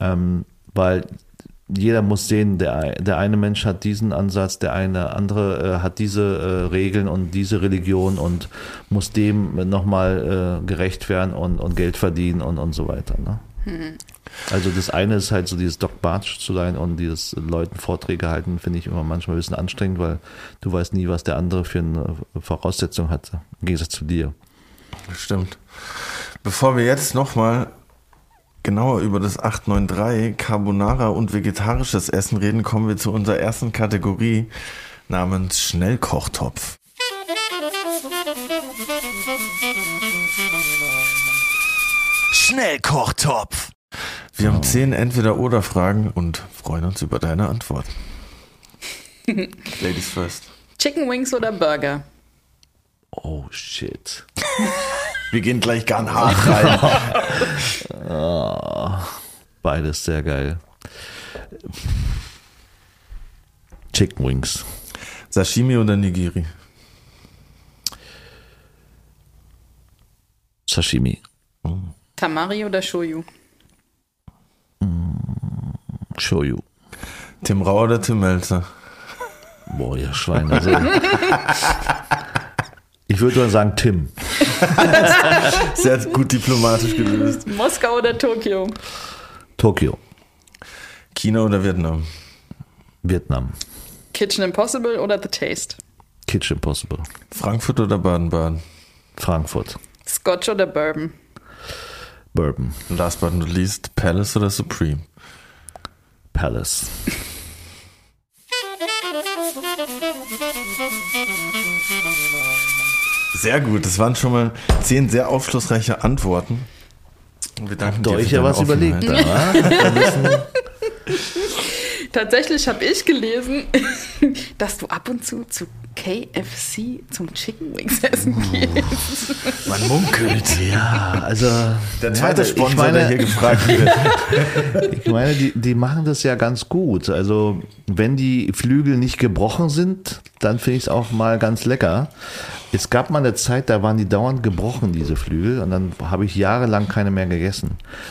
Ähm, weil jeder muss sehen, der, der eine Mensch hat diesen Ansatz, der eine andere äh, hat diese äh, Regeln und diese Religion und muss dem nochmal äh, gerecht werden und, und Geld verdienen und, und so weiter. Ne? Hm. Also das eine ist halt so dieses dogmatisch zu sein und dieses Leuten Vorträge halten, finde ich immer manchmal ein bisschen anstrengend, weil du weißt nie, was der andere für eine Voraussetzung hat, im Gegensatz zu dir. Stimmt. Bevor wir jetzt nochmal genauer über das 893 Carbonara und vegetarisches Essen reden, kommen wir zu unserer ersten Kategorie namens Schnellkochtopf. Schnellkochtopf. Wir haben zehn Entweder-Oder-Fragen und freuen uns über deine Antworten. Ladies first. Chicken Wings oder Burger? Oh shit. Wir gehen gleich ganz hart rein. Beides sehr geil. Chicken Wings. Sashimi oder Nigiri? Sashimi. Tamari oder Shoyu? Shoyu. Tim Rauer oder Tim Melzer? Boah, ihr Schweine. Ich würde mal sagen Tim. Sehr gut diplomatisch gelöst. Moskau oder Tokio? Tokio. China oder Vietnam? Vietnam. Kitchen Impossible oder The Taste? Kitchen Impossible. Frankfurt oder Baden-Baden? Frankfurt. Scotch oder Bourbon? Bourbon. Last but not least, Palace oder Supreme? Palace. Sehr gut, das waren schon mal zehn sehr aufschlussreiche Antworten. Und wir danken Habt dir euch für ja was überlegt? Offenheit. Wa? Tatsächlich habe ich gelesen, dass du ab und zu zu KFC zum Chicken Wings essen gehst. Man munkelt. ja, also. Der zweite ja, Sponsor, meine, der hier gefragt wird. Ich meine, die, die machen das ja ganz gut. Also, wenn die Flügel nicht gebrochen sind, dann finde ich es auch mal ganz lecker. Es gab mal eine Zeit, da waren die dauernd gebrochen, diese Flügel. Und dann habe ich jahrelang keine mehr gegessen,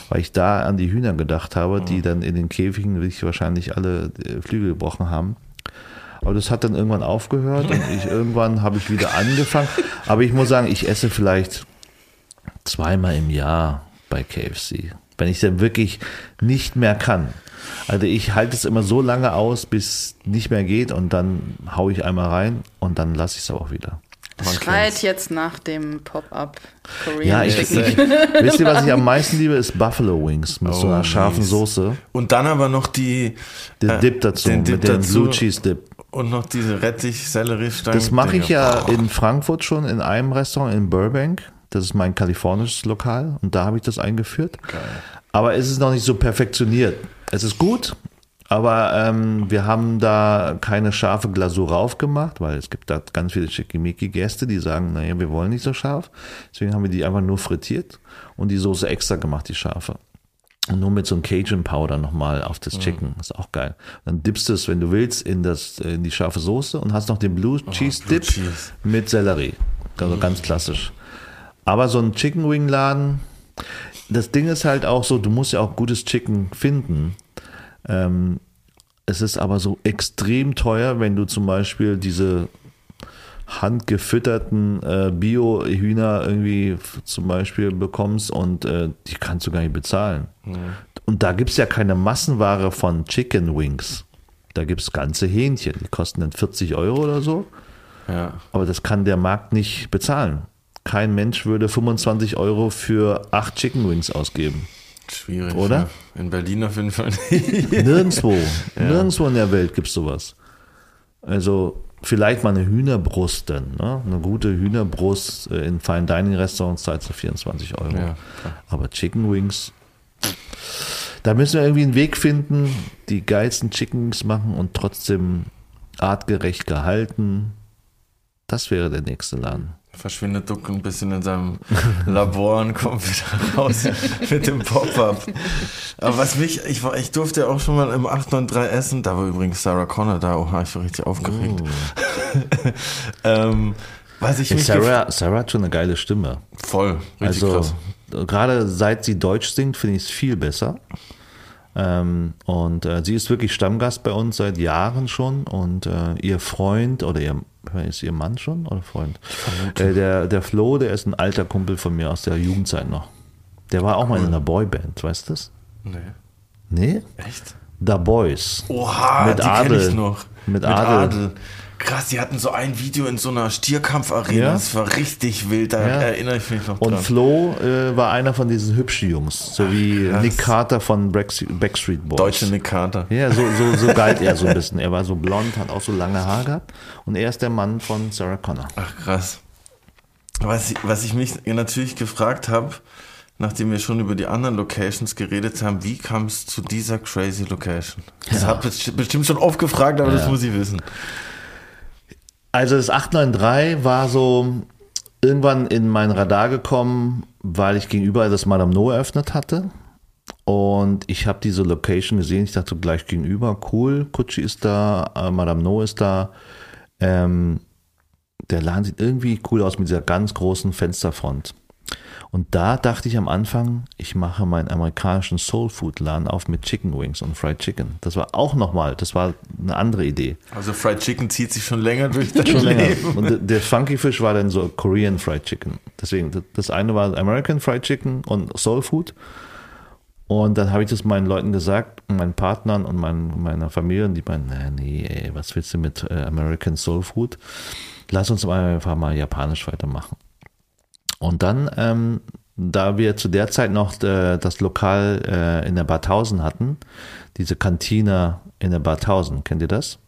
weil ich da an die Hühner gedacht habe, die dann in den Käfigen wirklich wahrscheinlich alle äh, Flügel gebrochen haben. Aber das hat dann irgendwann aufgehört und ich, irgendwann habe ich wieder angefangen. Aber ich muss sagen, ich esse vielleicht zweimal im Jahr bei KFC. Wenn ich dann wirklich nicht mehr kann. Also ich halte es immer so lange aus, bis nicht mehr geht und dann haue ich einmal rein und dann lasse ich es aber auch wieder. Das schreit jetzt nach dem Pop-Up Korean Ja, ich, Chicken. ich, wisst ihr, was ich am meisten liebe, ist Buffalo Wings mit so Oh, einer scharfen mies. Soße. Und dann aber noch die Den äh, Dip dazu, den Dip mit dem dazu Blue Cheese Dip. Und noch diese Rettich, Sellerie, Das mache ich ja in Frankfurt schon in einem Restaurant in Burbank. Das ist mein kalifornisches Lokal und da habe ich das eingeführt. Aber es ist noch nicht so perfektioniert. Es ist gut, aber ähm, wir haben da keine scharfe Glasur rauf gemacht, weil es gibt da ganz viele Schickimicki-Gäste, die sagen, naja, wir wollen nicht so scharf. Deswegen haben wir die einfach nur frittiert und die Soße extra gemacht, die scharfe. Und nur mit so einem Cajun Powder nochmal auf das Chicken. Ist auch geil. Dann dippst du es, wenn du willst, in, das, in die scharfe Soße und hast noch den Blue Cheese Blue Dip Cheese. mit Sellerie. Also ganz klassisch. Aber so ein Chicken Wing Laden, das Ding ist halt auch so, du musst ja auch gutes Chicken finden. Ähm, es ist aber so extrem teuer, wenn du zum Beispiel diese handgefütterten äh, Bio-Hühner irgendwie zum Beispiel bekommst und äh, die kannst du gar nicht bezahlen. Und da gibt es ja keine Massenware von Chicken Wings. Da gibt es ganze Hähnchen, die kosten dann 40 Euro oder so. Ja. Aber das kann der Markt nicht bezahlen. Kein Mensch würde 25 Euro für acht Chicken Wings ausgeben. Schwierig. Oder? Ja. In Berlin auf jeden Fall nicht. Nirgendwo. Nirgendwo in der Welt gibt es sowas. Also vielleicht mal eine Hühnerbrust dann. Ne? Eine gute Hühnerbrust äh, in Fine Dining Restaurants zahlst du 24 Euro. Ja, Aber Chicken Wings, da müssen wir irgendwie einen Weg finden, die geilsten Chicken Wings machen und trotzdem artgerecht gehalten. Das wäre der nächste Laden. Verschwindet Duck ein bisschen in seinem Labor und kommt wieder raus mit dem Pop-Up. Aber was mich, ich, war, ich durfte ja auch schon mal im 893 essen, da war übrigens Sarah Connor da, oh, ich war richtig aufgeregt. ähm, was ich mich Sarah, Sarah hat schon eine geile Stimme. voll, richtig Also krass. gerade seit sie Deutsch singt, finde ich es viel besser. Ähm, und äh, sie ist wirklich Stammgast bei uns seit Jahren schon. Und äh, ihr Freund oder ihr ist ihr Mann schon oder Freund? Äh, der, der Flo, der ist ein alter Kumpel von mir aus der Jugendzeit noch. Der war auch mal in einer Boyband, weißt du das? Nee. Nee? Echt? Da Boys. Oha, Mit die Adel. ich noch. Mit Adel. Krass, die hatten so ein Video in so einer Stierkampfarena. Ja. Das war richtig wild, da Ja. erinnere ich mich noch Und dran. Flo äh, war einer von diesen hübschen Jungs, so wie krass. Nick Carter von Backstreet Boys. Deutsche Nick Carter. Ja, so, so, so galt er so ein bisschen. Er war so blond, hat auch so lange Haare gehabt. Und er ist der Mann von Sarah Connor. Ach krass. Was ich, was ich mich natürlich gefragt habe, nachdem wir schon über die anderen Locations geredet haben, wie kam es zu dieser crazy Location? Das Ja. habe ich bestimmt schon oft gefragt, aber das Ja. muss ich wissen. Also das 893 war so irgendwann in mein Radar gekommen, weil ich gegenüber das Madame No eröffnet hatte. Und ich habe diese Location gesehen. Ich dachte gleich gegenüber, cool, Kutschi ist da, äh, Madame No ist da. Ähm, der Laden sieht irgendwie cool aus mit dieser ganz großen Fensterfront. Und da dachte ich am Anfang, ich mache meinen amerikanischen Soul Food Laden auf mit Chicken Wings und Fried Chicken. Das war auch nochmal, das war eine andere Idee. Also Fried Chicken zieht sich schon länger durch dein Schon länger. Leben. Und der- Funky Fish war dann so Korean Fried Chicken. Deswegen, das- das eine war American Fried Chicken und Soul Food. Und dann habe ich das meinen Leuten gesagt, meinen Partnern und mein, meiner Familie, und die meinen, nee, nee, ey, was willst du mit äh, American Soul Food? Lass uns mal einfach mal japanisch weitermachen. Und dann, ähm, da wir zu der Zeit noch äh, das Lokal äh, in der Bar 1000 hatten, diese Kantine in der Bar 1000, kennt ihr das?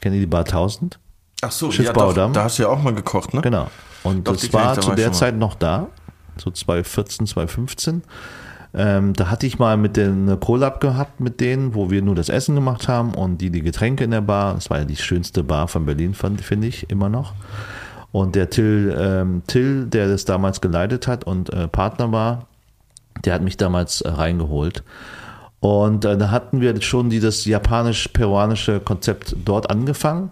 Kennt ihr die Bar 1000? Ach so, ja, doch, da hast du ja auch mal gekocht, ne? Genau. Und Doch, das war zu der. Zeit noch da, so 2014, 2015. Ähm, da hatte ich mal mit denen eine Collab gehabt mit denen, wo wir nur das Essen gemacht haben und die die Getränke in der Bar. Das war ja die schönste Bar von Berlin, finde ich immer noch. Und der Till, ähm, Till, der das damals geleitet hat und äh, Partner war, der hat mich damals äh, reingeholt. Und äh, da hatten wir schon dieses japanisch-peruanische Konzept dort angefangen.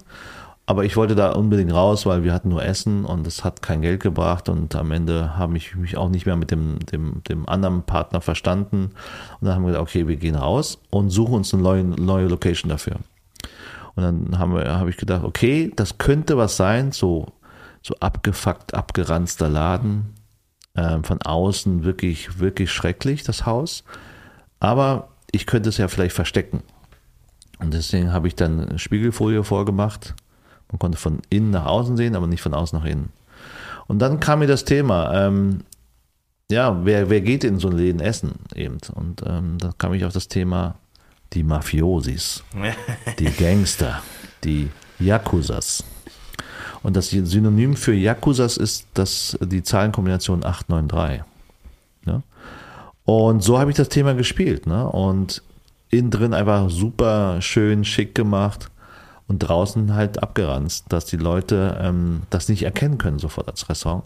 Aber ich wollte da unbedingt raus, weil wir hatten nur Essen und es hat kein Geld gebracht und am Ende habe ich mich auch nicht mehr mit dem, dem, dem anderen Partner verstanden. Und dann haben wir gesagt, okay, wir gehen raus und suchen uns eine neue, neue Location dafür. Und dann haben wir, habe ich gedacht, okay, das könnte was sein, so, so abgefuckt, abgeranzter Laden, ähm, von außen wirklich, wirklich schrecklich, das Haus. Aber ich könnte es ja vielleicht verstecken. Und deswegen habe ich dann eine Spiegelfolie vorgemacht. Man konnte von innen nach außen sehen, aber nicht von außen nach innen. Und dann kam mir das Thema, ähm, ja, wer, wer geht in so ein Läden essen eben? Und ähm, da kam ich auf das Thema die Mafiosis, die Gangster, die Yakuzas. Und das Synonym für Yakuzas ist das, die Zahlenkombination 893. Ne? Und so habe ich das Thema gespielt. Ne? Und innen drin einfach super schön schick gemacht und draußen halt abgeranzt, dass die Leute ähm, das nicht erkennen können sofort als Restaurant.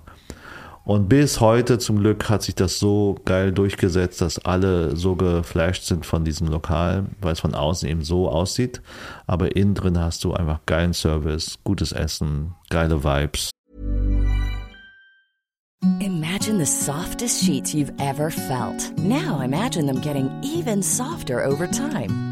Und bis heute zum Glück hat sich das so geil durchgesetzt, dass alle so geflasht sind von diesem Lokal, weil es von außen eben so aussieht. Aber innen drin hast du einfach geilen Service, gutes Essen, geile Vibes. Imagine the softest sheets you've ever felt. Now imagine them getting even softer over time.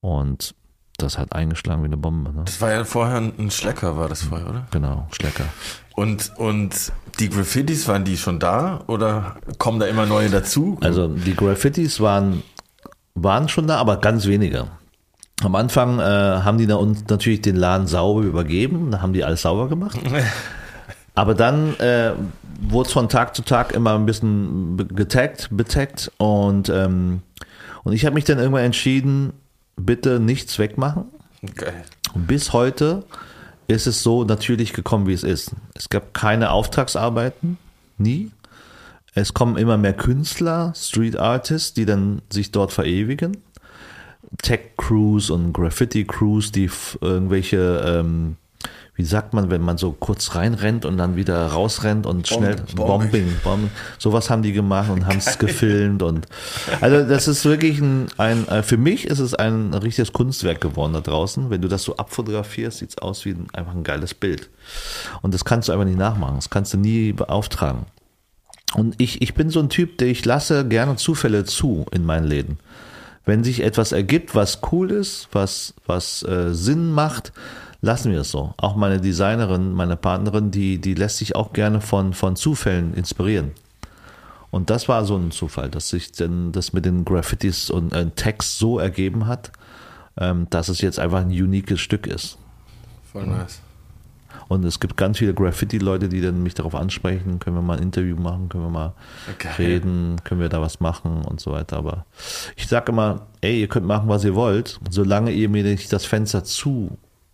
Und das hat eingeschlagen wie eine Bombe. Ne? Das war ja vorher ein Schlecker, war das vorher, oder? Genau, Schlecker. Und, und die Graffitis, waren die schon da oder kommen da immer neue dazu? Also die Graffitis waren, waren schon da, aber ganz wenige. Am Anfang äh, haben die da uns natürlich den Laden sauber übergeben, da haben die alles sauber gemacht. Aber dann äh, wurde es von Tag zu Tag immer ein bisschen getaggt, betaggt und, ähm, und ich habe mich dann irgendwann entschieden, bitte nichts wegmachen. Und bis heute ist es so natürlich gekommen, wie es ist. Es gab keine Auftragsarbeiten, nie. Es kommen immer mehr Künstler, Street Artists, die dann sich dort verewigen. Tech-Crews und Graffiti-Crews, die f- irgendwelche, ähm, wie sagt man, wenn man so kurz reinrennt und dann wieder rausrennt und schnell Bombing. Bombing, Bombing. Sowas haben die gemacht und haben es gefilmt und also das ist wirklich ein, ein äh, für mich ist es ein richtiges Kunstwerk geworden da draußen. Wenn du das so abfotografierst, sieht es aus wie ein, einfach ein geiles Bild. Und das kannst du einfach nicht nachmachen. Das kannst du nie beauftragen. Und ich, ich bin so ein Typ, der ich lasse gerne Zufälle zu in meinen Läden. Wenn sich etwas ergibt, was cool ist, was, was äh, Sinn macht, lassen wir es so. Auch meine Designerin, meine Partnerin, die, die lässt sich auch gerne von, von Zufällen inspirieren. Und das war so ein Zufall, dass sich denn das mit den Graffitis und äh, Text so ergeben hat, ähm, dass es jetzt einfach ein uniques Stück ist. Voll nice. Und es gibt ganz viele Graffiti-Leute, die dann mich darauf ansprechen, können wir mal ein Interview machen, können wir mal Geil. reden, können wir da was machen und so weiter. Aber ich sage immer, ey, ihr könnt machen, was ihr wollt, solange ihr mir nicht das Fenster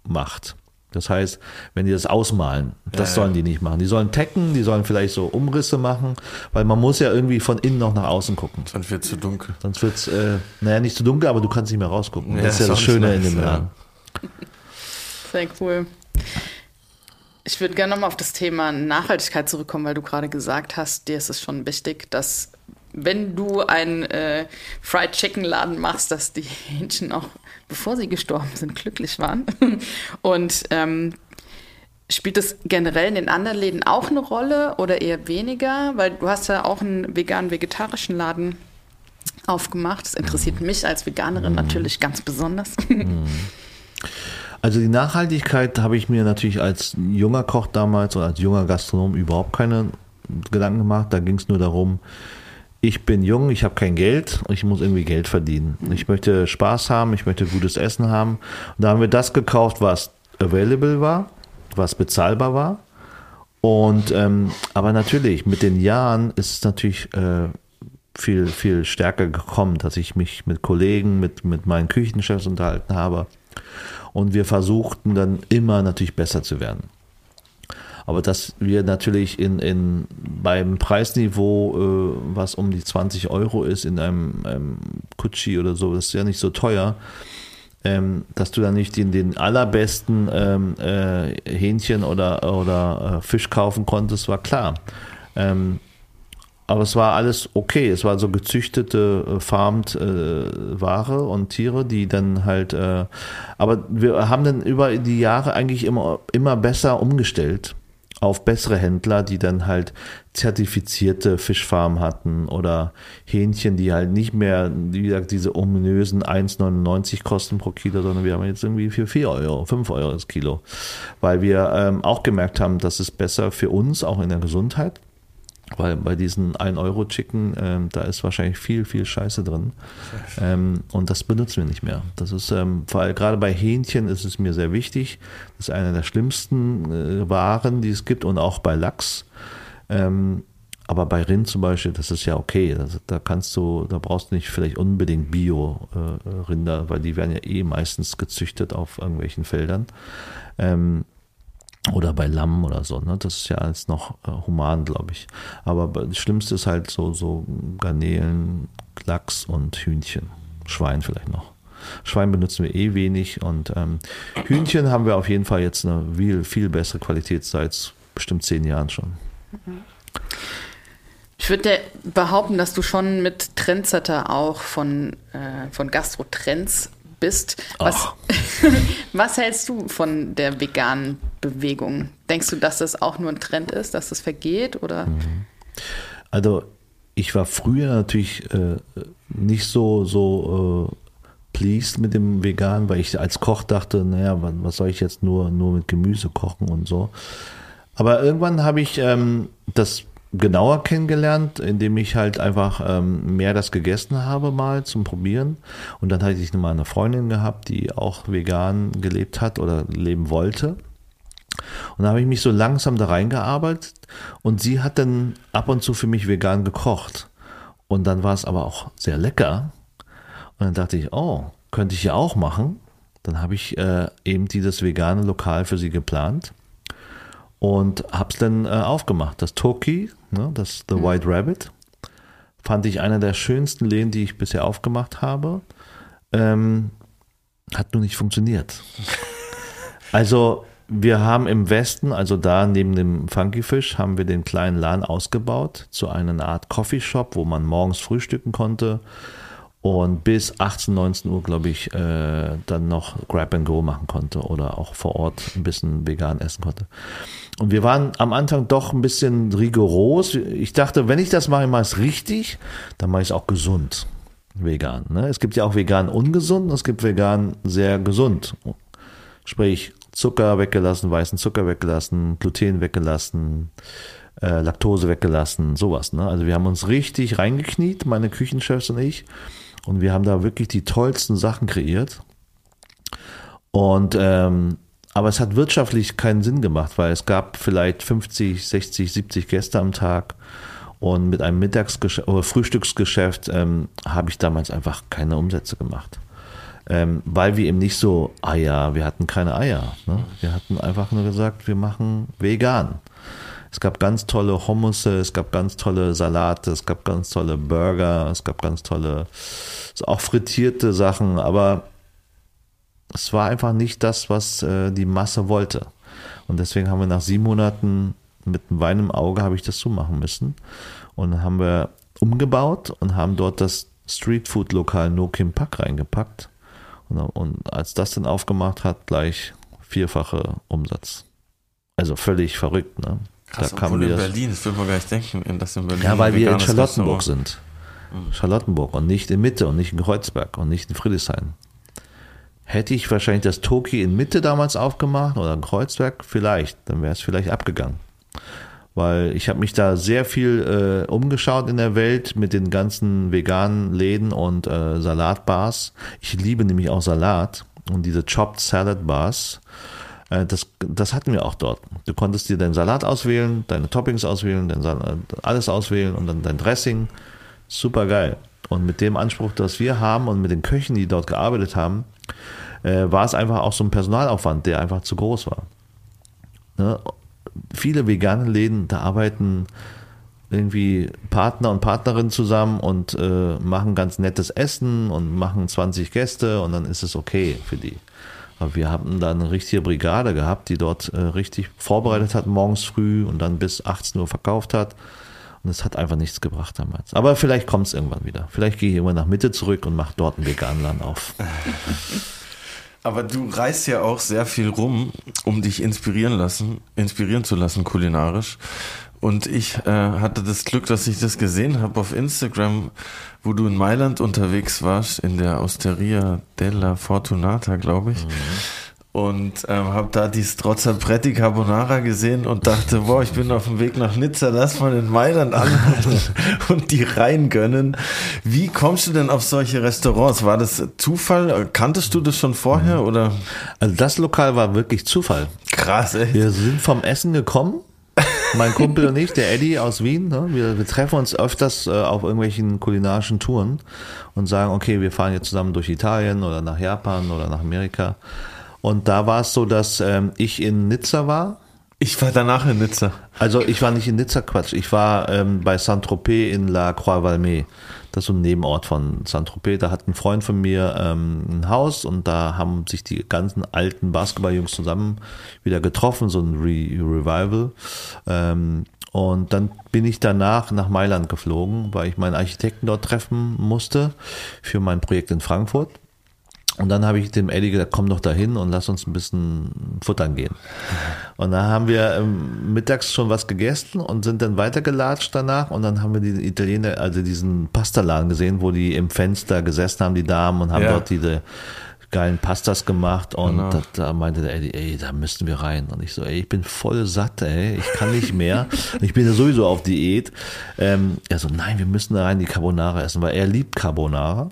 zumacht. Das heißt, wenn die das ausmalen, das Ja, sollen ja. die nicht machen. Die sollen tecken, die sollen vielleicht so Umrisse machen, weil man muss ja irgendwie von innen noch nach außen gucken. Sonst wird zu dunkel. Sonst wird's, äh, naja, nicht zu dunkel, aber du kannst nicht mehr rausgucken. Ja, das ist ja das Schöne in nice, dem ja. Laden. Sehr cool. Ich würde gerne nochmal auf das Thema Nachhaltigkeit zurückkommen, weil du gerade gesagt hast, dir ist es schon wichtig, dass wenn du einen äh, Fried Chicken Laden machst, dass die Hähnchen auch, bevor sie gestorben sind, glücklich waren. Und ähm, spielt das generell in den anderen Läden auch eine Rolle oder eher weniger? Weil du hast ja auch einen vegan-vegetarischen Laden aufgemacht. Das interessiert mich als Veganerin natürlich ganz besonders. Also die Nachhaltigkeit habe ich mir natürlich als junger Koch damals oder als junger Gastronom überhaupt keine Gedanken gemacht. Da ging es nur darum, ich bin jung, ich habe kein Geld und ich muss irgendwie Geld verdienen. Ich möchte Spaß haben, ich möchte gutes Essen haben. Und da haben wir das gekauft, was available war, was bezahlbar war. Und ähm, aber natürlich, mit den Jahren ist es natürlich äh, viel, viel stärker gekommen, dass ich mich mit Kollegen, mit, mit meinen Küchenchefs unterhalten habe. Und wir versuchten dann immer natürlich besser zu werden. Aber dass wir natürlich in, in, beim Preisniveau, äh, was um die 20 Euro ist, in einem, einem Kutschi oder so, das ist ja nicht so teuer, ähm, dass du dann nicht den, den allerbesten ähm, äh, Hähnchen oder, oder äh, Fisch kaufen konntest, war klar. Ähm, aber es war alles okay. Es war so gezüchtete, äh, farmed äh, Ware und Tiere, die dann halt. Äh, aber wir haben dann über die Jahre eigentlich immer, immer besser umgestellt auf bessere Händler, die dann halt zertifizierte Fischfarmen hatten oder Hähnchen, die halt nicht mehr, wie gesagt, diese ominösen 1,99 kosten pro Kilo, sondern wir haben jetzt irgendwie für 4 Euro, 5 Euro das Kilo. Weil wir ähm, auch gemerkt haben, dass es besser für uns, auch in der Gesundheit, weil bei diesen 1-Euro-Chicken, ähm, da ist wahrscheinlich viel, viel Scheiße drin. Ähm, und das benutzen wir nicht mehr. Das ist, ähm, vor allem gerade bei Hähnchen ist es mir sehr wichtig. Das ist eine der schlimmsten äh, Waren, die es gibt und auch bei Lachs. Ähm, aber bei Rind zum Beispiel, das ist ja okay. Das, da kannst du, da brauchst du nicht vielleicht unbedingt Bio-Rinder, weil die werden ja eh meistens gezüchtet auf irgendwelchen Feldern. Ähm, oder bei Lamm oder so, ne? Das ist ja alles noch äh, human, glaube ich. Aber das Schlimmste ist halt so, so Garnelen, Lachs und Hühnchen. Schwein vielleicht noch. Schwein benutzen wir eh wenig und ähm, Hühnchen haben wir auf jeden Fall jetzt eine viel, viel bessere Qualität seit bestimmt zehn Jahren schon. Ich würde behaupten, dass du schon mit Trendsetter auch von, äh, von Gastro-Trends bist. Was, was hältst du von der veganen Bewegung? Denkst du, dass das auch nur ein Trend ist, dass das vergeht? Oder? Also ich war früher natürlich äh, nicht so, so äh, pleased mit dem Vegan, weil ich als Koch dachte, naja, was, was soll ich jetzt nur, nur mit Gemüse kochen und so. Aber irgendwann habe ich ähm, das genauer kennengelernt, indem ich halt einfach ähm, mehr das gegessen habe mal zum Probieren. Und dann hatte ich mal eine Freundin gehabt, die auch vegan gelebt hat oder leben wollte. Und da habe ich mich so langsam da reingearbeitet und sie hat dann ab und zu für mich vegan gekocht. Und dann war es aber auch sehr lecker. Und dann dachte ich, oh, könnte ich ja auch machen. Dann habe ich äh, eben dieses vegane Lokal für sie geplant und habe es dann äh, aufgemacht. Das Toki, ne, das The White Rabbit, fand ich einer der schönsten Läden, die ich bisher aufgemacht habe. Ähm, hat nur nicht funktioniert. Also wir haben im Westen, also da neben dem Funky Fish, haben wir den kleinen Laden ausgebaut zu einer Art Coffeeshop, wo man morgens frühstücken konnte und bis 18, 19 Uhr, glaube ich, äh, dann noch Grab and Go machen konnte oder auch vor Ort ein bisschen vegan essen konnte. Und wir waren am Anfang doch ein bisschen rigoros. Ich dachte, wenn ich das mache, mache ich es richtig, dann mache ich es auch gesund. Vegan. Ne? Es gibt ja auch vegan ungesund und es gibt vegan sehr gesund. Sprich, Zucker weggelassen, weißen Zucker weggelassen, Gluten weggelassen, äh, Laktose weggelassen, sowas. Ne? Also wir haben uns richtig reingekniet, meine Küchenchefs und ich. Und wir haben da wirklich die tollsten Sachen kreiert. Und ähm, aber es hat wirtschaftlich keinen Sinn gemacht, weil es gab vielleicht 50, 60, 70 Gäste am Tag. Und mit einem Mittagsgeschäft oder Frühstücksgeschäft ähm, habe ich damals einfach keine Umsätze gemacht. Ähm, weil wir eben nicht so Eier, wir hatten keine Eier. Ne? Wir hatten einfach nur gesagt, wir machen vegan. Es gab ganz tolle Hummusse, es gab ganz tolle Salate, es gab ganz tolle Burger, es gab ganz tolle, auch frittierte Sachen, aber es war einfach nicht das, was äh, die Masse wollte. Und deswegen haben wir nach sieben Monaten mit Wein im Auge habe ich das so machen müssen. Und dann haben wir umgebaut und haben dort das Streetfood-Lokal No Kim Pak reingepackt. Und, und als das dann aufgemacht hat, gleich vierfache Umsatz. Also völlig verrückt, ne? Krass, da kam obwohl in Berlin, das würde man gar nicht denken, dass in Berlin Ja, weil wir in Charlottenburg sind. Charlottenburg und nicht in Mitte und nicht in Kreuzberg und nicht in Friedrichshain. Hätte ich wahrscheinlich das Toki in Mitte damals aufgemacht oder in Kreuzberg, vielleicht, dann wäre es vielleicht abgegangen. Weil ich habe mich da sehr viel äh, umgeschaut in der Welt mit den ganzen veganen Läden und äh, Salatbars. Ich liebe nämlich auch Salat und diese Chopped Salad Bars. Äh, das, das hatten wir auch dort. Du konntest dir deinen Salat auswählen, deine Toppings auswählen, Salat, alles auswählen und dann dein Dressing. Super geil. Und mit dem Anspruch, das wir haben und mit den Köchen, die dort gearbeitet haben, äh, war es einfach auch so ein Personalaufwand, der einfach zu groß war. Ne? Viele vegane Läden, da arbeiten irgendwie Partner und Partnerinnen zusammen und äh, machen ganz nettes Essen und machen 20 Gäste und dann ist es okay für die. Aber wir haben da eine richtige Brigade gehabt, die dort äh, richtig vorbereitet hat morgens früh und dann bis 18 Uhr verkauft hat. Und es hat einfach nichts gebracht damals. Aber vielleicht kommt es irgendwann wieder. Vielleicht gehe ich irgendwann nach Mitte zurück und mache dort einen veganen Laden auf. Aber du reist ja auch sehr viel rum, um dich inspirieren lassen, inspirieren zu lassen kulinarisch. Und ich äh, hatte das Glück, dass ich das gesehen habe auf Instagram, wo du in Mailand unterwegs warst, in der Osteria della Fortunata, glaube ich. Und ähm, habe da die Strozzapretti Carbonara gesehen und dachte, boah, ich bin auf dem Weg nach Nizza, lass mal in Mailand anhalten und die rein gönnen. Wie kommst du denn auf solche Restaurants? War das Zufall? Kanntest du das schon vorher oder? Also das Lokal war wirklich Zufall. Krass, ey. Wir sind vom Essen gekommen. Mein Kumpel und ich, der Eddie aus Wien, ne, wir, wir treffen uns öfters äh, auf irgendwelchen kulinarischen Touren und sagen, okay, wir fahren jetzt zusammen durch Italien oder nach Japan oder nach Amerika. Und da war es so, dass ähm, ich in Nizza war. Ich war danach in Nizza. Also ich war nicht in Nizza, Quatsch. Ich war ähm, bei Saint-Tropez in La Croix-Valmay. Das ist so ein Nebenort von Saint-Tropez. Da hat ein Freund von mir ähm, ein Haus und da haben sich die ganzen alten Basketballjungs zusammen wieder getroffen, so ein Re Revival. Ähm, und dann bin ich danach nach Mailand geflogen, weil ich meinen Architekten dort treffen musste für mein Projekt in Frankfurt. Und dann habe ich dem Eddie gesagt, komm doch dahin und lass uns ein bisschen futtern gehen. Und dann haben wir ähm, mittags schon was gegessen und sind dann weitergelatscht danach und dann haben wir die Italiener, also diesen Pastaladen gesehen, wo die im Fenster gesessen haben, die Damen, und haben Ja. dort diese geilen Pastas gemacht und Genau. da, da meinte der Eddie, ey, da müssen wir rein. Und ich so, ey, ich bin voll satt, ey, ich kann nicht mehr. ich bin ja sowieso auf Diät. Ähm, er so, nein, wir müssen da rein die Carbonara essen, weil er liebt Carbonara.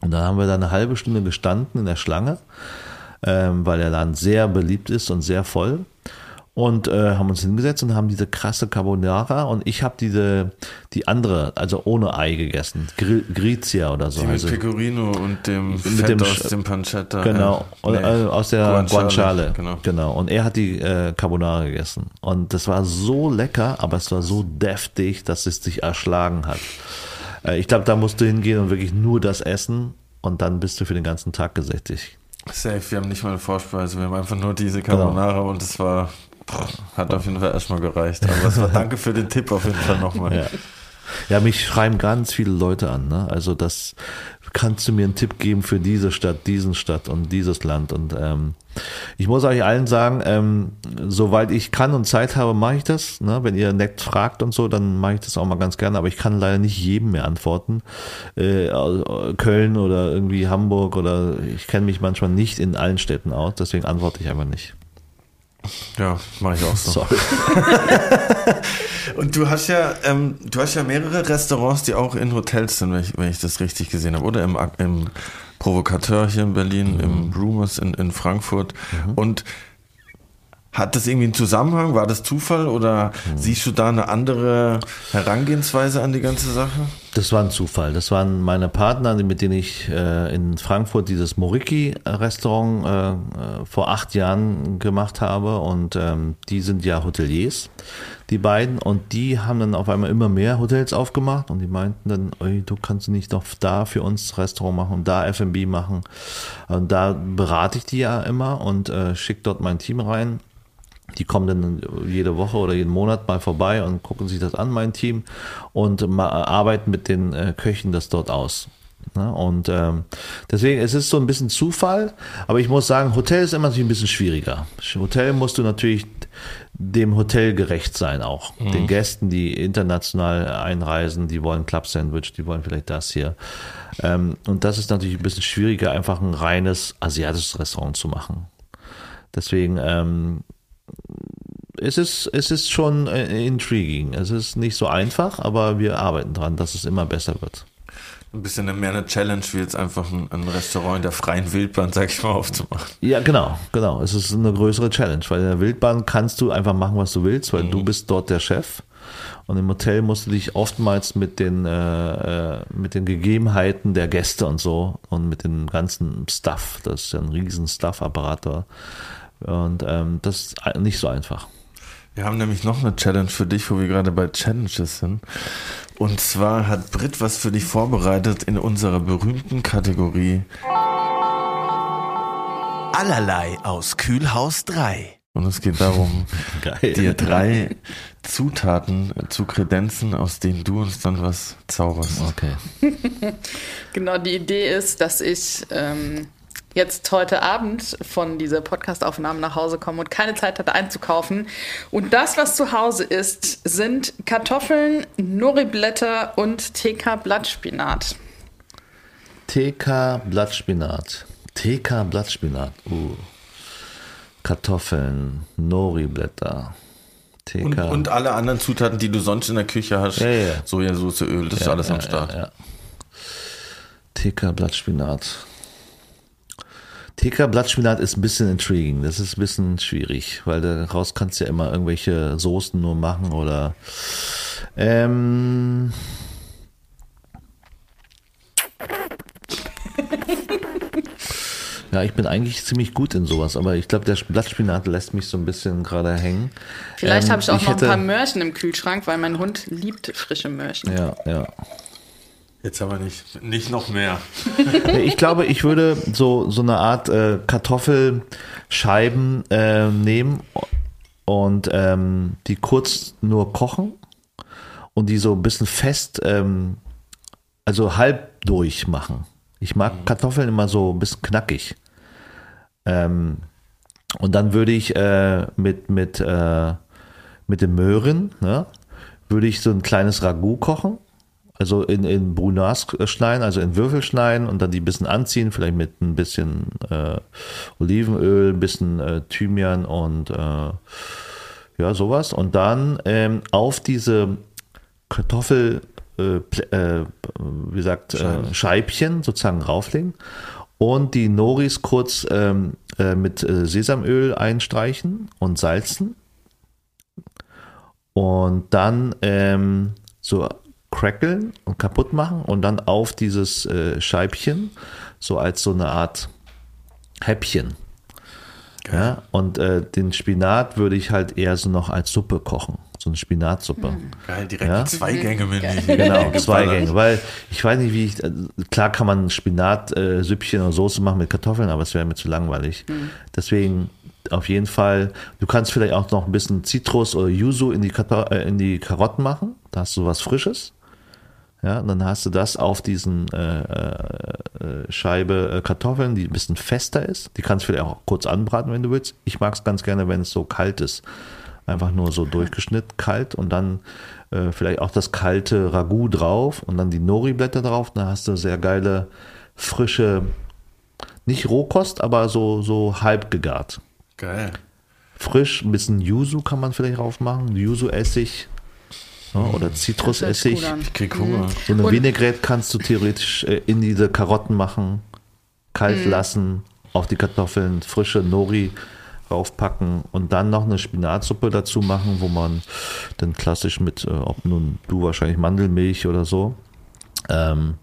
Und dann haben wir da eine halbe Stunde gestanden in der Schlange, ähm, weil der Laden sehr beliebt ist und sehr voll. Und äh, haben uns hingesetzt und haben diese krasse Carbonara und ich habe diese, die andere, also ohne Ei gegessen, Gri Grizia oder so. Die mit. Pecorino und dem Mit Fett dem aus dem Pancetta. Genau, Äh, und, nee, äh, aus der Guanciale. Genau. genau. Und er hat die äh, Carbonara gegessen. Und das war so lecker, aber es war so deftig, dass es sich erschlagen hat. Äh, ich glaube, da musst du hingehen und wirklich nur das essen und dann bist du für den ganzen Tag gesättigt. Safe, wir haben nicht mal eine Vorspeise, wir haben einfach nur diese Genau. Carbonara und es war, hat auf jeden Fall erstmal gereicht. Aber war, danke für den Tipp auf jeden Fall nochmal. Ja. Ja, mich schreiben ganz viele Leute an. Ne? Also das kannst du mir einen Tipp geben für diese Stadt, diesen Stadt und dieses Land. Und ähm, ich muss euch allen sagen, ähm, soweit ich kann und Zeit habe, mache ich das. Ne? Wenn ihr nett fragt und so, dann mache ich das auch mal ganz gerne. Aber ich kann leider nicht jedem mehr antworten. Äh, Köln oder irgendwie Hamburg oder ich kenne mich manchmal nicht in allen Städten aus. Deswegen antworte ich einfach nicht. Ja, mache ich auch so. Sorry. Und du hast ja, ähm, du hast ja mehrere Restaurants, die auch in Hotels sind, wenn ich, wenn ich das richtig gesehen habe. Oder im, im Provokateur hier in Berlin, im Rumors in, in Frankfurt. Und Hat das irgendwie einen Zusammenhang? War das Zufall oder Hm. siehst du da eine andere Herangehensweise an die ganze Sache? Das war ein Zufall. Das waren meine Partner, mit denen ich äh, in Frankfurt dieses Moriki-Restaurant äh, äh, vor acht Jahren gemacht habe. Und ähm, die sind ja Hoteliers, die beiden. Und die haben dann auf einmal immer mehr Hotels aufgemacht. Und die meinten dann, du kannst nicht noch da für uns Restaurant machen und da F&B machen. Und da berate ich die ja immer und äh, schicke dort mein Team rein. Die kommen dann jede Woche oder jeden Monat mal vorbei und gucken sich das an, mein Team, und arbeiten mit den äh, Köchen das dort aus. Ne? Und ähm, deswegen, es ist so ein bisschen Zufall, aber ich muss sagen, Hotel ist immer natürlich ein bisschen schwieriger. Hotel musst du natürlich dem Hotel gerecht sein auch. Den Gästen, die international einreisen, die wollen Club Sandwich, die wollen vielleicht das hier. Ähm, und das ist natürlich ein bisschen schwieriger, einfach ein reines asiatisches Restaurant zu machen. Deswegen, ähm, es ist, es ist schon äh, intriguing. Es ist nicht so einfach, aber wir arbeiten dran, dass es immer besser wird. Ein bisschen mehr eine Challenge, wie jetzt einfach ein, ein Restaurant in der freien Wildbahn, sag ich mal, aufzumachen. Ja, genau, genau. Es ist eine größere Challenge, weil in der Wildbahn kannst du einfach machen, was du willst, weil du bist dort der Chef. Und im Hotel musst du dich oftmals mit den, äh, äh, mit den Gegebenheiten der Gäste und so und mit dem ganzen Stuff, das ist ja ein riesen Stuff-Apparat da. Und ähm, das ist nicht so einfach. Wir haben nämlich noch eine Challenge für dich, wo wir gerade bei Challenges sind. Und zwar hat Brit was für dich vorbereitet in unserer berühmten Kategorie Allerlei aus Kühlhaus 3. Und es geht darum, Geil. dir drei Zutaten zu kredenzen, aus denen du uns dann was zauberst. Okay. Genau, die Idee ist, dass ich ähm, jetzt heute Abend von dieser Podcastaufnahme nach Hause komme und keine Zeit hatte einzukaufen. Und das, was zu Hause ist, sind Kartoffeln, Nori-Blätter und TK-Blattspinat. TK Blattspinat. TK Blattspinat. Uh. Kartoffeln, Nori-Blätter. TK. Und, und alle anderen Zutaten, die du sonst in der Küche hast, Ja, ja. Sojasauce, Öl, das ist Ja, alles ja, am Start. Ja, ja. TK Blattspinat. TK Blattspinat ist ein bisschen intriguing. Das ist ein bisschen schwierig, weil daraus kannst du ja immer irgendwelche Soßen nur machen oder ähm, Ja, ich bin eigentlich ziemlich gut in sowas, aber ich glaube, der Blattspinat lässt mich so ein bisschen gerade hängen. Vielleicht Ähm, habe ich auch noch hätte- ein paar Möhrchen im Kühlschrank, weil mein Hund liebt frische Möhrchen. Ja, ja. Jetzt aber nicht, nicht noch mehr. Ich glaube, ich würde so, so eine Art äh, Kartoffelscheiben äh, nehmen und ähm, die kurz nur kochen und die so ein bisschen fest, ähm, also halb durch machen. Ich mag Kartoffeln immer so ein bisschen knackig. Ähm, und dann würde ich äh, mit, mit, äh, mit den Möhren, ne, würde ich so ein kleines Ragout kochen. Also in, in Brunas schneiden, also in Würfel schneiden und dann die ein bisschen anziehen, vielleicht mit ein bisschen äh, Olivenöl, ein bisschen äh, Thymian und äh, ja, sowas. Und dann ähm, auf diese Kartoffel, äh, äh, wie gesagt, äh, Scheibchen sozusagen rauflegen und die Noris kurz ähm, äh, mit äh, Sesamöl einstreichen und salzen und dann ähm, so crackeln und kaputt machen und dann auf dieses äh, Scheibchen so als so eine Art Häppchen. Ja, und äh, den Spinat würde ich halt eher so noch als Suppe kochen. So eine Spinatsuppe. Geil, direkt Ja? zwei Gänge mit Genau, zwei Gänge. Weil ich weiß nicht, wie ich. äh, Klar kann man Spinatsüppchen äh, Süppchen oder Soße machen mit Kartoffeln, aber es wäre mir zu langweilig. Deswegen auf jeden Fall. Du kannst vielleicht auch noch ein bisschen Zitrus oder Yuzu in die, Karto äh, in die Karotten machen. Da hast du was Frisches. Ja, und dann hast du das auf diesen äh, äh, Scheibe äh, Kartoffeln, die ein bisschen fester ist. Die kannst du vielleicht auch kurz anbraten, wenn du willst. Ich mag es ganz gerne, wenn es so kalt ist. Einfach nur so durchgeschnitten, kalt und dann äh, vielleicht auch das kalte Ragout drauf und dann die Nori-Blätter drauf. Dann hast du sehr geile, frische, nicht Rohkost, aber so, so halb gegart. Geil. Frisch, ein bisschen Yuzu kann man vielleicht drauf machen. Yuzu-Essig oder Zitrusessig. Ich krieg Hunger. So eine Vinaigrette kannst du theoretisch äh, in diese Karotten machen, kalt Mhm. lassen, auf die Kartoffeln, frische Nori draufpacken und dann noch eine Spinatsuppe dazu machen, wo man dann klassisch mit, äh, ob nun du wahrscheinlich Mandelmilch oder so, ähm,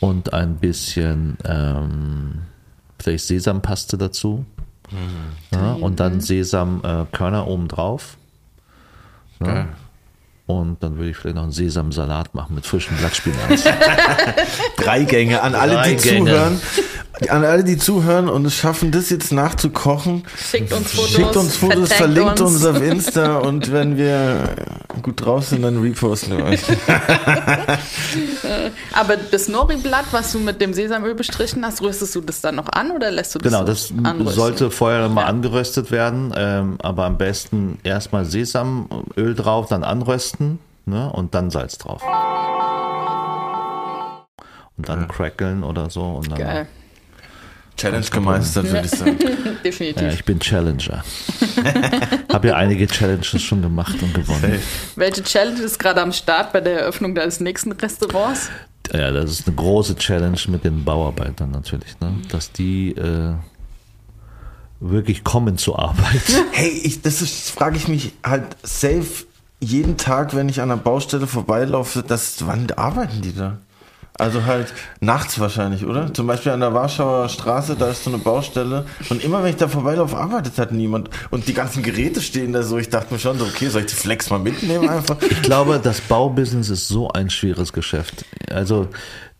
und ein bisschen ähm, vielleicht Sesampaste dazu. Ja, und dann Sesamkörner äh, oben drauf. Ja. Und dann würde ich vielleicht noch einen Sesamsalat machen mit frischem Blattspinat. Drei Gänge an alle, Drei die Gänge. zuhören. An alle, die zuhören und es schaffen, das jetzt nachzukochen. Schickt uns Fotos. Schickt uns Fotos, verlinkt uns. uns. auf Insta und wenn wir gut drauf sind, dann reposten wir euch. Aber das Nori-Blatt, was du mit dem Sesamöl bestrichen hast, rüstest du das dann noch an oder lässt du das Genau, so das anrösten? sollte vorher mal Ja. angeröstet werden, ähm, aber am besten erstmal Sesamöl drauf, dann anrösten ne, und dann Salz drauf. Und dann crackeln oder so. Und dann, Geil. Challenge gemeistert, würde ich sagen. Definitiv. Ja, ich bin Challenger. Habe ja einige Challenges schon gemacht und gewonnen. Welche Challenge ist gerade am Start bei der Eröffnung deines nächsten Restaurants? Ja, das ist eine große Challenge mit den Bauarbeitern natürlich, ne? dass die äh, wirklich kommen zur Arbeit. Hey, ich, das ist, frage ich mich halt safe jeden Tag, wenn ich an einer Baustelle vorbeilaufe, das, wann arbeiten die da? Also halt nachts wahrscheinlich, oder? Zum Beispiel an der Warschauer Straße, da ist so eine Baustelle und immer wenn ich da vorbeilaufe, arbeitet halt niemand. Und die ganzen Geräte stehen da so, ich dachte mir schon so, okay, soll ich die Flex mal mitnehmen einfach? Ich glaube, das Baubusiness ist so ein schweres Geschäft. Also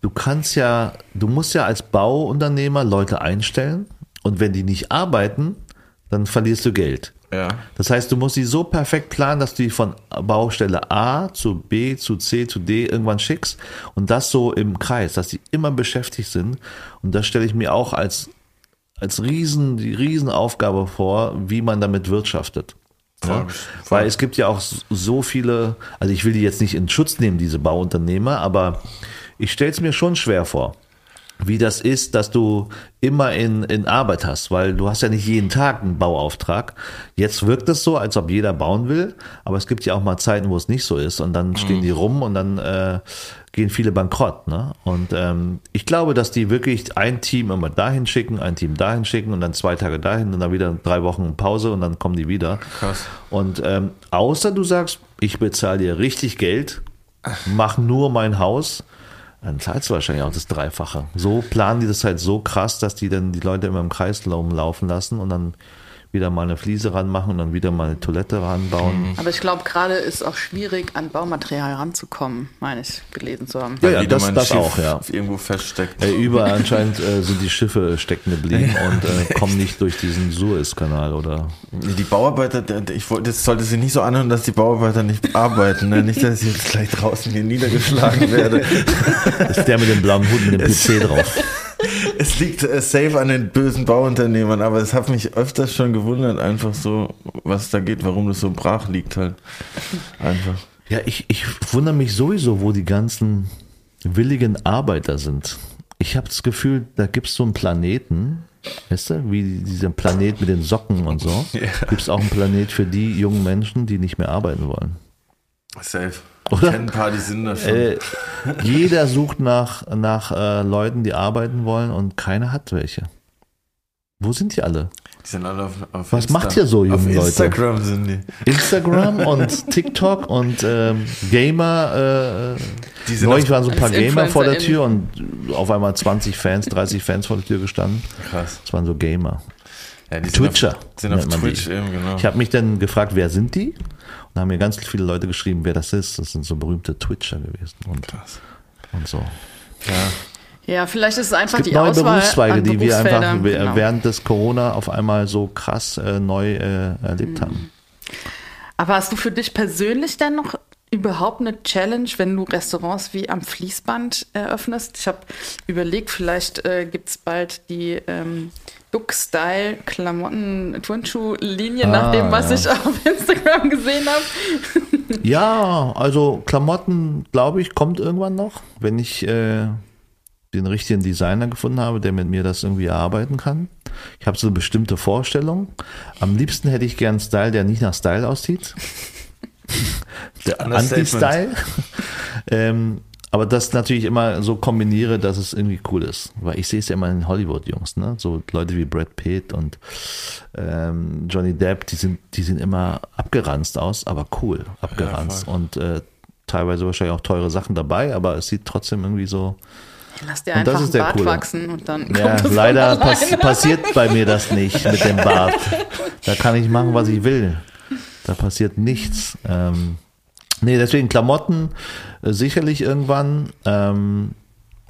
du kannst ja, du musst ja als Bauunternehmer Leute einstellen und wenn die nicht arbeiten, dann verlierst du Geld. Ja. Das heißt, du musst sie so perfekt planen, dass du die von Baustelle A zu B zu C zu D irgendwann schickst und das so im Kreis, dass die immer beschäftigt sind. Und das stelle ich mir auch als, als riesen, die Riesenaufgabe vor, wie man damit wirtschaftet. Ja? Weil es gibt ja auch so viele, also ich will die jetzt nicht in Schutz nehmen, diese Bauunternehmer, aber ich stelle es mir schon schwer vor wie das ist, dass du immer in, in Arbeit hast, weil du hast ja nicht jeden Tag einen Bauauftrag. Jetzt wirkt es so, als ob jeder bauen will, aber es gibt ja auch mal Zeiten, wo es nicht so ist und dann stehen die rum und dann äh, gehen viele bankrott. Ne? Und ähm, ich glaube, dass die wirklich ein Team immer dahin schicken, ein Team dahin schicken und dann zwei Tage dahin und dann wieder drei Wochen Pause und dann kommen die wieder. Krass. Und ähm, außer du sagst, ich bezahle dir richtig Geld, mach nur mein Haus, dann zahlst du wahrscheinlich auch das Dreifache. So planen die das halt so krass, dass die dann die Leute immer im Kreis laufen lassen und dann wieder mal eine Fliese ranmachen und dann wieder mal eine Toilette ranbauen. Aber ich glaube, gerade ist auch schwierig, an Baumaterial ranzukommen, meine ich gelesen zu haben. Ja, ja, das- das Schiff auch, ja. Irgendwo feststeckt. Äh, überall anscheinend äh, sind die Schiffe stecken geblieben und äh, kommen nicht durch diesen Suezkanal oder Die Bauarbeiter, ich wollte, das sollte sich nicht so anhören, dass die Bauarbeiter nicht arbeiten. Ne? Nicht, dass ich jetzt gleich draußen hier niedergeschlagen werde. ist der mit dem blauen Hut mit dem PC drauf. Es liegt äh, safe an den bösen Bauunternehmern, aber es hat mich öfters schon gewundert, einfach so, was da geht, warum das so brach liegt halt. Einfach. Ja, ich, ich wundere mich sowieso, wo die ganzen willigen Arbeiter sind. Ich habe das Gefühl, da gibt es so einen Planeten, weißt du, wie dieser Planet mit den Socken und so. Ja. Gibt es auch einen Planet für die jungen Menschen, die nicht mehr arbeiten wollen. Safe. Oder? Ich kenne ein paar, die sind da schon. Äh, jeder sucht nach, nach äh, Leuten, die arbeiten wollen und keiner hat welche. Wo sind die alle? die sind alle auf, auf Was macht ihr so, Auf junge Leute? Instagram sind die. Instagram und TikTok und ähm, Gamer. Äh, neulich auf- waren so ein paar Gamer vor der. Tür und auf einmal 20 Fans, 30 Fans vor der Tür gestanden. Krass. Das waren so Gamer. Ja, die Twitcher Sind auf, sind auf. Twitch eben, genau. Ich habe mich dann gefragt, wer sind die? Da haben mir ganz viele Leute geschrieben, wer das ist. Das sind so berühmte Twitcher gewesen und, Krass. und so. Ja. Ja, vielleicht ist es einfach Es gibt die neue Auswahl Berufszweige, an die wir einfach genau. während des Corona auf einmal so krass äh, neu äh, Mhm. erlebt haben. Aber hast du für dich persönlich dann noch überhaupt eine Challenge, wenn du Restaurants wie am Fließband eröffnest? Ich habe überlegt, vielleicht äh, gibt es bald die ähm, Look-Style-Klamotten-Turnschuh-Linie, nach dem, was ja. ich auf Instagram gesehen habe. Ja, also Klamotten, glaube ich, kommt irgendwann noch, wenn ich äh, den richtigen Designer gefunden habe, der mit mir das irgendwie erarbeiten kann. Ich habe so eine bestimmte Vorstellung. Am liebsten hätte ich gern einen Style, der nicht nach Style aussieht. der. Anti-Style. ähm, aber das natürlich immer so kombiniere, dass es irgendwie cool ist. Weil ich sehe es ja immer in Hollywood-Jungs, ne? So Leute wie Brad Pitt und ähm, Johnny Depp, die sind, die sind immer abgeranzt aus, aber cool, abgeranzt. voll. und äh, teilweise wahrscheinlich auch teure Sachen dabei, aber es sieht trotzdem irgendwie so. Lass dir das einfach der Bart Coole. wachsen und dann Ja, kommt es leider von pass passiert bei mir das nicht mit dem Bart. Da kann ich machen, was ich will. Da passiert nichts. Ähm, nee, deswegen Klamotten äh, sicherlich irgendwann. Ähm,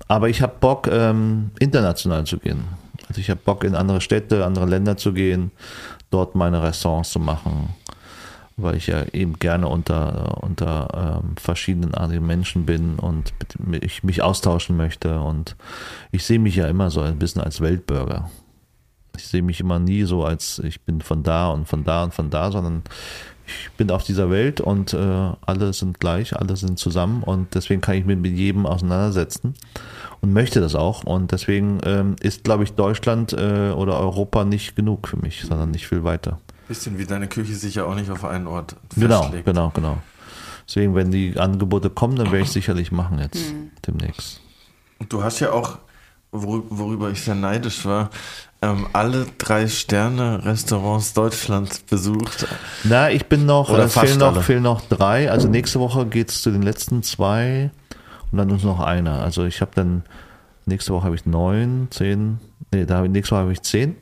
aber ich habe Bock, ähm, international zu gehen. Also ich habe Bock, in andere Städte, andere Länder zu gehen, dort meine Restaurants zu machen, weil ich ja eben gerne unter, unter ähm, verschiedenen artigen Menschen bin und ich mich austauschen möchte. Und ich sehe mich ja immer so ein bisschen als Weltbürger. Ich sehe mich immer nie so als ich bin von da und von da und von da, sondern ich bin auf dieser Welt und äh, alle sind gleich, alle sind zusammen und deswegen kann ich mich mit jedem auseinandersetzen und möchte das auch. Und deswegen ähm, ist, glaube ich, Deutschland äh, oder Europa nicht genug für mich, sondern ich will weiter. Bisschen wie deine Küche sich ja auch nicht auf einen Ort Genau, festlegt. genau, genau. Deswegen, wenn die Angebote kommen, dann werde ich sicherlich machen jetzt demnächst. Und du hast ja auch, wor- worüber ich sehr neidisch war, ähm, alle drei Sterne-Restaurants Deutschlands besucht. Na, ich bin noch, Oder äh, fehlen noch, fehlen noch drei. Also nächste Woche geht's zu den letzten zwei und dann ist noch einer. Also ich habe dann, nächste Woche habe ich neun, zehn, nee, da habe ich, nächste Woche habe ich zehn.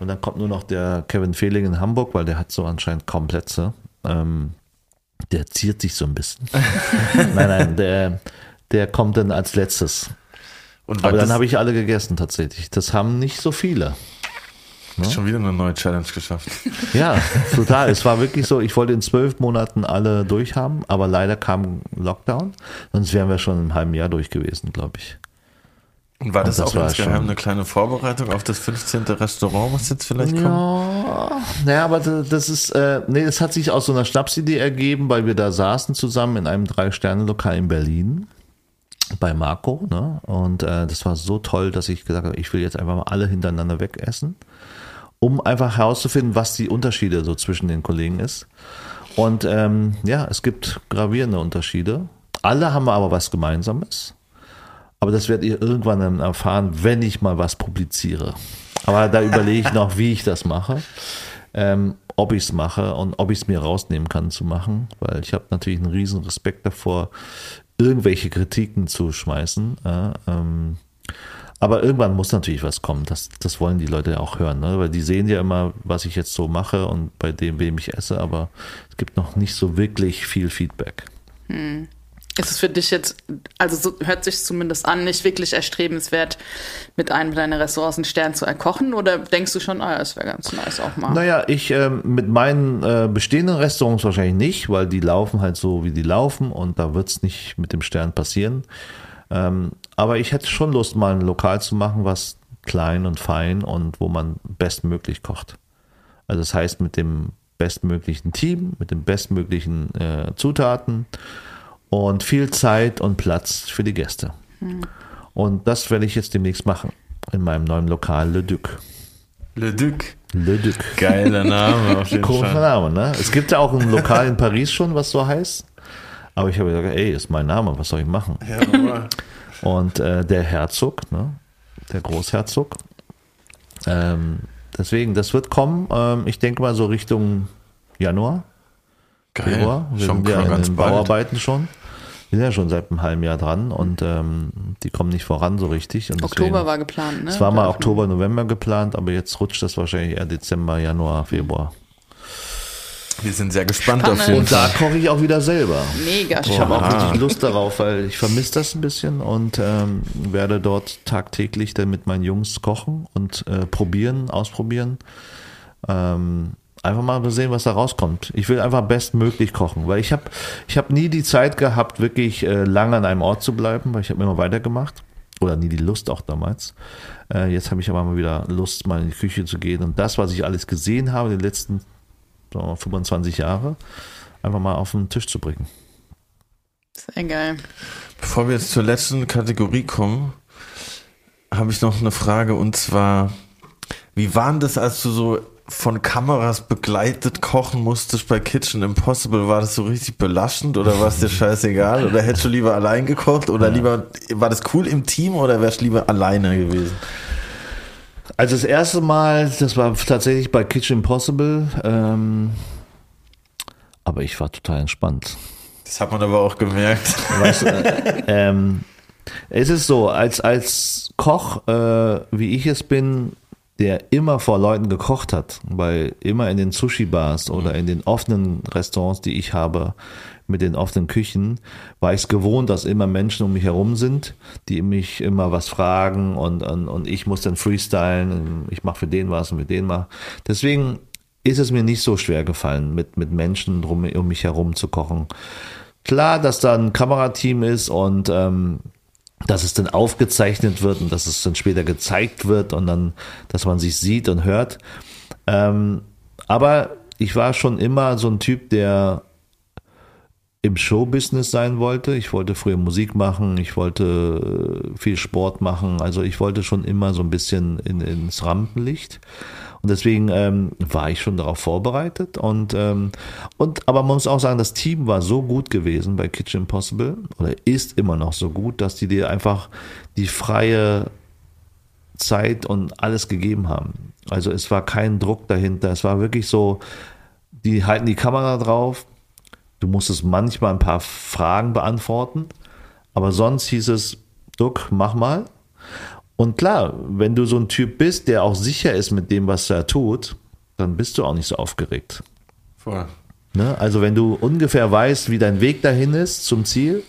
Und dann kommt nur noch der Kevin Fehling in Hamburg, weil der hat so anscheinend kaum Plätze. Ähm, der ziert sich so ein bisschen. nein, nein, der, der kommt dann als letztes. Und Aber dann das habe ich alle gegessen tatsächlich. Das haben nicht so viele. schon wieder eine neue Challenge geschafft. Ja, total. Es war wirklich so, ich wollte in zwölf Monaten alle durchhaben, aber leider kam Lockdown. Sonst wären wir schon im halben Jahr durch gewesen, glaube ich. Und war das, das auch insgeheim eine kleine Vorbereitung auf das 15. Restaurant, was jetzt vielleicht kommt? Ja, naja, aber da- das ist, äh, nee, es hat sich aus so einer Schnapsidee ergeben, weil wir da saßen zusammen in einem Drei-Sterne-Lokal in Berlin bei Marco, ne? Und äh, das war so toll, dass ich gesagt habe, ich will jetzt einfach mal alle hintereinander wegessen, um einfach herauszufinden, was die Unterschiede so zwischen den Kollegen ist. Und ähm, ja, es gibt gravierende Unterschiede. Alle haben aber was Gemeinsames. Aber das werdet ihr irgendwann dann erfahren, wenn ich mal was publiziere. Aber da überlege ich noch, wie ich das mache. Ähm, ob ich es mache und ob ich es mir rausnehmen kann zu machen, weil ich habe natürlich einen riesen Respekt davor, irgendwelche Kritiken zu schmeißen. Äh, ähm, aber irgendwann muss natürlich was kommen. Das, das wollen die Leute ja auch hören, ne? weil die sehen ja immer, was ich jetzt so mache und bei dem, wem ich esse, aber es gibt noch nicht so wirklich viel Feedback. Ist es für dich jetzt, also so hört sich zumindest an, nicht wirklich erstrebenswert, mit einem deiner einen Stern zu erkochen? Oder denkst du schon, ah, das wäre ganz nice auch mal? Naja, ich ähm, mit meinen äh, bestehenden Restaurants wahrscheinlich nicht, weil die laufen halt so, wie die laufen und da wird's nicht mit dem Stern passieren. Ähm, aber ich hätte schon Lust, mal ein Lokal zu machen, was klein und fein und wo man bestmöglich kocht. Also das heißt mit dem bestmöglichen Team, mit den bestmöglichen äh, Zutaten und viel Zeit und Platz für die Gäste. Und das werde ich jetzt demnächst machen in meinem neuen Lokal Le Duc. Le Duc. Le Duc. Geiler Name auf jeden Komischer Fall. Name, ne? Es gibt ja auch ein Lokal in Paris schon, was so heißt. Aber ich habe gesagt, ey, ist mein Name, was soll ich machen? Ja. Und äh, der Herzog, ne? Der Großherzog. Ähm, deswegen, das wird kommen. Ähm, ich denke mal so Richtung Januar, Februar. Wir Schon sind ja in ganz den bald. Bauarbeiten schon. Wir sind ja schon seit einem halben Jahr dran und ähm, die kommen nicht voran so richtig. Und Oktober deswegen- war geplant, ne? Es war mal Oktober, November geplant, aber jetzt rutscht das wahrscheinlich eher Dezember, Januar, Februar. Wir sind sehr gespannt Spannend. auf jeden Und da koche ich auch wieder selber. Mega Ich habe auch richtig Lust darauf, weil ich vermisse das ein bisschen und ähm, werde dort tagtäglich dann mit meinen Jungs kochen und äh, probieren, ausprobieren. Ähm, einfach mal sehen, was da rauskommt. Ich will einfach bestmöglich kochen, weil ich habe ich hab nie die Zeit gehabt, wirklich äh, lange an einem Ort zu bleiben, weil ich habe immer weitergemacht. Oder nie die Lust auch damals. Äh, jetzt habe ich aber mal wieder Lust, mal in die Küche zu gehen und das, was ich alles gesehen habe in den letzten so, 25 Jahre, einfach mal auf den Tisch zu bringen. Sehr geil. Bevor wir jetzt zur letzten Kategorie kommen, habe ich noch eine Frage und zwar, wie war denn das, als du so von Kameras begleitet kochen musstest bei Kitchen Impossible, war das so richtig belastend oder war es dir scheißegal? Oder hättest du lieber allein gekocht oder lieber, war das cool im Team oder wärst du lieber alleine gewesen? Also das erste Mal, das war tatsächlich bei Kitchen Impossible, ähm, aber ich war total entspannt. Das hat man aber auch gemerkt. Weißt äh, ähm, es ist so, als, als Koch, äh, wie ich es bin, der immer vor Leuten gekocht hat, weil immer in den Sushi-Bars oder in den offenen Restaurants, die ich habe, mit den offenen Küchen, war ich es gewohnt, dass immer Menschen um mich herum sind, die mich immer was fragen und, und, und ich muss dann freestylen, ich mache für den was und für den mal. Deswegen ist es mir nicht so schwer gefallen, mit, mit Menschen drum, um mich herum zu kochen. Klar, dass da ein Kamerateam ist und ähm, dass es dann aufgezeichnet wird und dass es dann später gezeigt wird und dann, dass man sich sieht und hört. Ähm, aber ich war schon immer so ein Typ, der im Showbusiness sein wollte. Ich wollte früher Musik machen, ich wollte äh, viel Sport machen, also ich wollte schon immer so ein bisschen in, ins Rampenlicht. Und deswegen ähm, war ich schon darauf vorbereitet. Und, ähm, und aber man muss auch sagen, das Team war so gut gewesen bei Kitchen Impossible oder ist immer noch so gut, dass die dir einfach die freie Zeit und alles gegeben haben. Also es war kein Druck dahinter. Es war wirklich so, die halten die Kamera drauf. Du musstest manchmal ein paar Fragen beantworten, aber sonst hieß es, Duck, mach mal. Und klar, wenn du so ein Typ bist, der auch sicher ist mit dem, was er tut, dann bist du auch nicht so aufgeregt. Voll. Ne? Also wenn du ungefähr weißt, wie dein Weg dahin ist zum Ziel,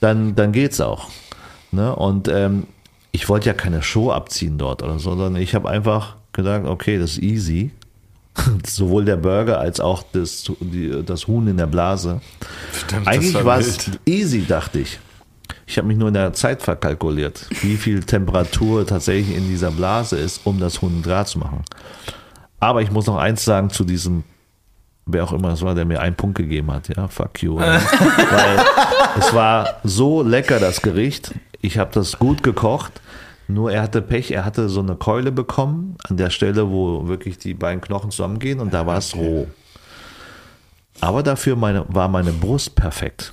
dann, dann geht's auch. Ne? Und ähm, ich wollte ja keine Show abziehen dort oder so, sondern ich habe einfach gedacht, okay, das ist easy. Sowohl der Burger als auch das, die, das Huhn in der Blase. Stimmt, Eigentlich war es easy, dachte ich. Ich habe mich nur in der Zeit verkalkuliert, wie viel Temperatur tatsächlich in dieser Blase ist, um das Huhn Grad zu machen. Aber ich muss noch eins sagen zu diesem, wer auch immer es war, der mir einen Punkt gegeben hat, ja, fuck you. Weil es war so lecker, das Gericht. Ich habe das gut gekocht. Nur er hatte Pech, er hatte so eine Keule bekommen, an der Stelle, wo wirklich die beiden Knochen zusammengehen und da war es roh. Aber dafür meine, war meine Brust perfekt.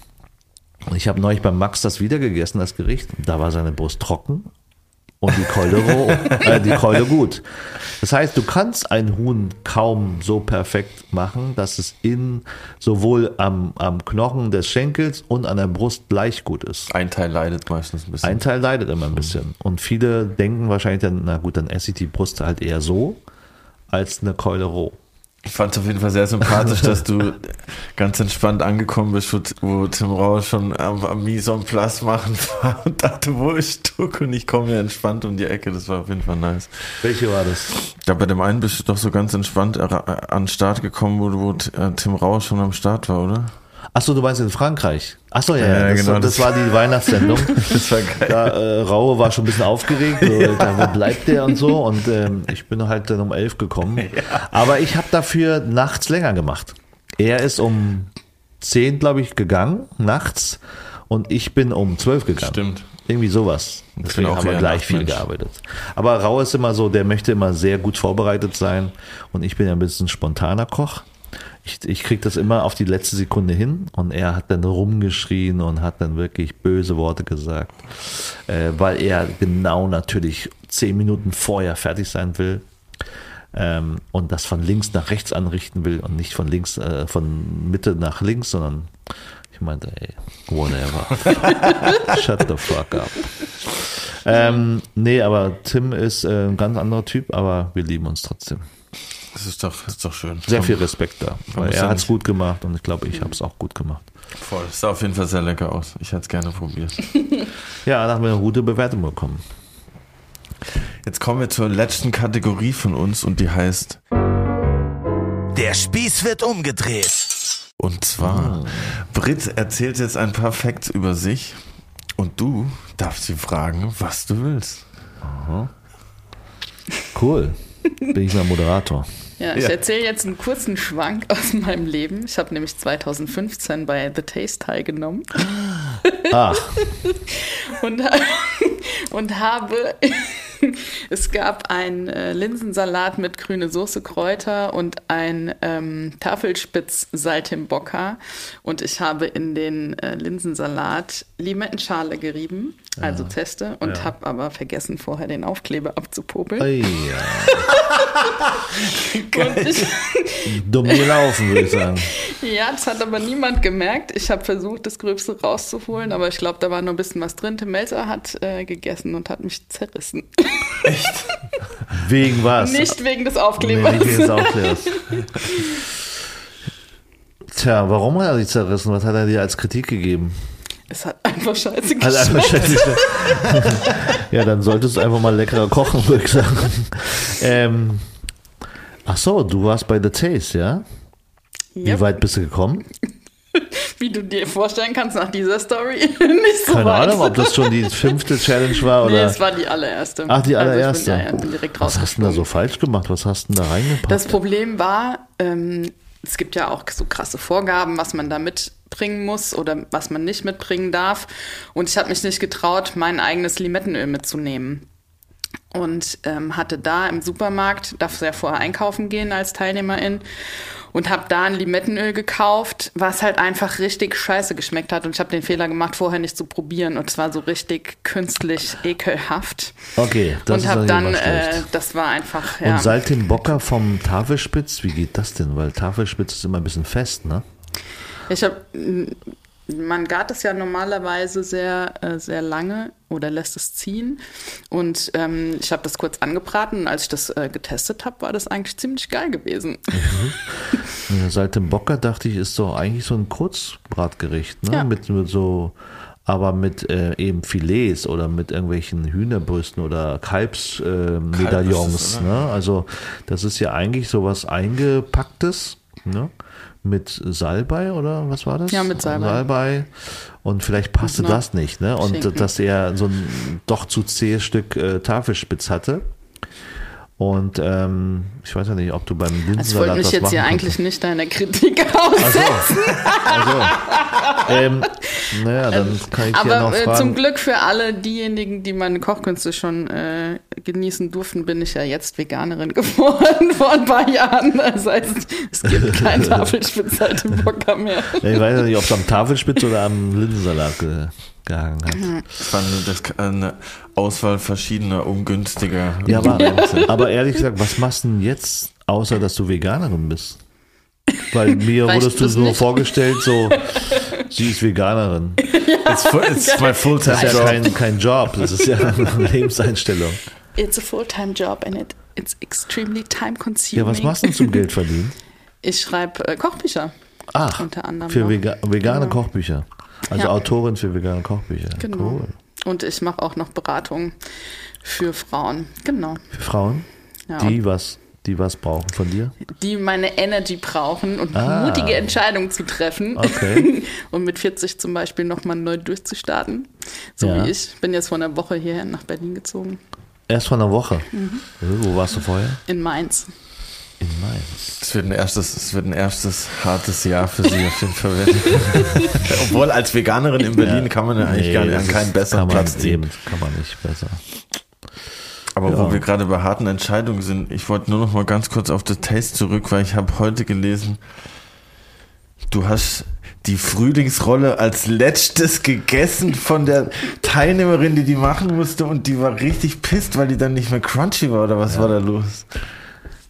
Ich habe neulich beim Max das wieder gegessen, das Gericht. Da war seine Brust trocken und die Keule roh, äh, die Keule gut. Das heißt, du kannst ein Huhn kaum so perfekt machen, dass es in sowohl am, am Knochen des Schenkels und an der Brust gleich gut ist. Ein Teil leidet meistens ein bisschen. Ein Teil leidet immer ein bisschen. Und viele denken wahrscheinlich dann, na gut, dann esse ich die Brust halt eher so, als eine Keule roh. Ich fand es auf jeden Fall sehr sympathisch, dass du ganz entspannt angekommen bist, wo, Tim Rausch schon am, am Mise en place machen war und dachte, wo ist Stuck? Und ich komme hier entspannt um die Ecke. Das war auf jeden Fall nice. Welche war das? Glaube, bei dem einen bist du doch so ganz entspannt äh, an den Start gekommen, wo, wo äh, Tim Rausch schon am Start war, oder? Achso, du meinst in Frankreich. Achso, ja, Ja, ja das, genau, das, war die Weihnachtssendung. Das war geil. Da, äh, Raue war schon ein bisschen aufgeregt, so, Alter, wo bleibt der und so. Und ähm, ich bin halt dann um elf gekommen. Aber ich habe dafür nachts länger gemacht. Er ist um zehn, glaube ich, gegangen, nachts. Und ich bin um zwölf gegangen. Stimmt. Irgendwie sowas. Deswegen auch haben wir gleich viel Nachtmensch. gearbeitet. Aber Rau ist immer so, der möchte immer sehr gut vorbereitet sein. Und ich bin ja ein bisschen spontaner Koch. Ich, ich krieg das immer auf die letzte Sekunde hin und er hat dann rumgeschrien und hat dann wirklich böse Worte gesagt, äh, weil er genau natürlich zehn Minuten vorher fertig sein will ähm, und das von links nach rechts anrichten will und nicht von links, äh, von Mitte nach links, sondern ich meinte, ey, whatever. Shut the fuck up. Ähm, nee, aber Tim ist äh, ein ganz anderer Typ, aber wir lieben uns trotzdem. Das ist doch, das ist doch schön. Sehr viel Respekt da, weil er hat es gut gemacht und ich glaube, ich habe es auch gut gemacht. Voll. Das sah auf jeden Fall sehr lecker aus. Ich hätte es gerne probiert. Ja, da haben wir eine gute Bewertung bekommen. Jetzt kommen wir zur letzten Kategorie von uns und die heißt Der Spieß wird umgedreht. Und zwar, Britt erzählt jetzt ein paar Facts über sich und du darfst sie fragen, was du willst. Cool. Bin ich mal Moderator. Ja, ich Ja. erzähle jetzt einen kurzen Schwank aus meinem Leben. Ich habe nämlich 2015 bei The Taste teilgenommen Ach, und, und habe es gab einen äh, Linsensalat mit grüne Soße, Kräuter und ein ähm, Tafelspitz Saltimbocca. Und ich habe in den äh, Linsensalat Limettenschale gerieben, also Zeste, und habe aber vergessen, vorher den Aufkleber abzupopeln. Ei, ja. Und ich, Dumm gelaufen, würde ich sagen. ja, das hat aber niemand gemerkt. Ich habe versucht, das Gröbste rauszuholen, aber ich glaube, da war noch ein bisschen was drin. Tim Melzer hat äh, gegessen und hat mich zerrissen. Wegen was? Nicht wegen des Nee, Aufklebers. wie viel ist Aufklärers? Tja, warum hat er dich zerrissen? Was hat er dir als Kritik gegeben? Es hat einfach scheiße Also einfach geschmeckt. schätze Ja, dann solltest du einfach mal leckerer kochen, würde ich sagen. Ähm, ach so, du warst bei The Taste, ja? Wie Yep. weit bist du gekommen? Wie du dir vorstellen kannst nach dieser Story. Nicht so Keine weit. Ahnung, ob das schon die fünfte Challenge war Nee, oder. es war die allererste. Ach, die allererste. Also ich bin, ja, bin direkt Was hast du da so falsch gemacht? Was hast du da reingepackt? Das Problem war, ähm, es gibt ja auch so krasse Vorgaben, was man da mitbringen muss oder was man nicht mitbringen darf. Und ich habe mich nicht getraut, mein eigenes Limettenöl mitzunehmen. Und ähm, hatte da im Supermarkt, darfst du ja vorher einkaufen gehen als Teilnehmerin, und habe da ein Limettenöl gekauft, was halt einfach richtig scheiße geschmeckt hat. Und ich habe den Fehler gemacht, vorher nicht zu probieren. Und es war so richtig künstlich ekelhaft. Okay, das und ist habe natürlich dann, äh, das war einfach, ja. Und Saltimbocca vom Tafelspitz, wie geht das denn? Weil Tafelspitz ist immer ein bisschen fest, ne? Ich habe, man gart es ja normalerweise sehr, äh, sehr lange oder lässt es ziehen. Und ähm, ich habe das kurz angebraten. Und als ich das äh, getestet habe, war das eigentlich ziemlich geil gewesen. Ja, Saltimbocca dachte ich, ist doch eigentlich so ein Kurzbratgericht, ne? Ja. Mit, mit so, aber mit äh, eben Filets oder mit irgendwelchen Hühnerbrüsten oder Kalbsmedaillons. Äh, Medaillons, oder? ne? Also das ist ja eigentlich sowas eingepacktes, ne? Mit Salbei oder was war das? Ja, mit Salbei. Salbei. Und vielleicht passte das nicht, ne? Und Schinken. dass er so ein doch zu zähes Stück äh, Tafelspitz hatte. Und ähm, ich weiß ja nicht, ob du beim Also ich wollte Linsensalat mich jetzt hier eigentlich nicht deiner Kritik aussetzen. also, ähm, naja, dann kann ich ja noch Aber äh, fragen. zum Glück für alle diejenigen, die meine Kochkünste schon äh, genießen durften, bin ich ja jetzt Veganerin geworden vor ein paar Jahren. Das heißt, es gibt kein Tafelspitz-Bocker mehr. Ja, ich weiß ja nicht, ob es am Tafelspitz oder am Linsensalat ge gehangen hat. Das war eine, das, eine Auswahl verschiedener ungünstiger. Ja, aber, aber ehrlich gesagt, was machst du denn jetzt, außer dass du Veganerin bist? Weil mir wurdest du das nur nicht? vorgestellt, so, sie ist Veganerin. It's, full, it's my full-time Das ist ja kein, kein Job, das ist ja eine Lebenseinstellung. It's a full-time job and it, it's extremely time-consuming. Ja, was machst du zum Geld verdienen? Ich schreibe äh, Kochbücher. Ach, Unter anderem für vega vegane Genau. Kochbücher. Also Ja. Autorin für vegane Kochbücher. Genau. Cool. Und ich mache auch noch Beratungen für Frauen. Genau. Für Frauen, Ja, die was, die was brauchen von dir? die meine Energy brauchen und Ah. mutige Entscheidungen zu treffen. Okay. und mit 40 zum Beispiel nochmal neu durchzustarten. So Ja. wie ich. Bin jetzt vor einer Woche hierher nach Berlin gezogen. Erst vor einer Woche. Mhm. Äh, Wo warst du vorher? In Mainz. Mainz. Es wird ein erstes, es wird ein erstes hartes Jahr für sie auf jeden Fall. Obwohl als Veganerin in Berlin kann man ja eigentlich Nee, gar nicht an keinen besseren Platz. Eben, kann man nicht besser. Aber Ja. wo wir gerade bei harten Entscheidungen sind, ich wollte nur noch mal ganz kurz auf das Taste zurück, weil ich habe heute gelesen, du hast die Frühlingsrolle als letztes gegessen von der Teilnehmerin, die die machen musste und die war richtig pisst, weil die dann nicht mehr crunchy war oder was war da los?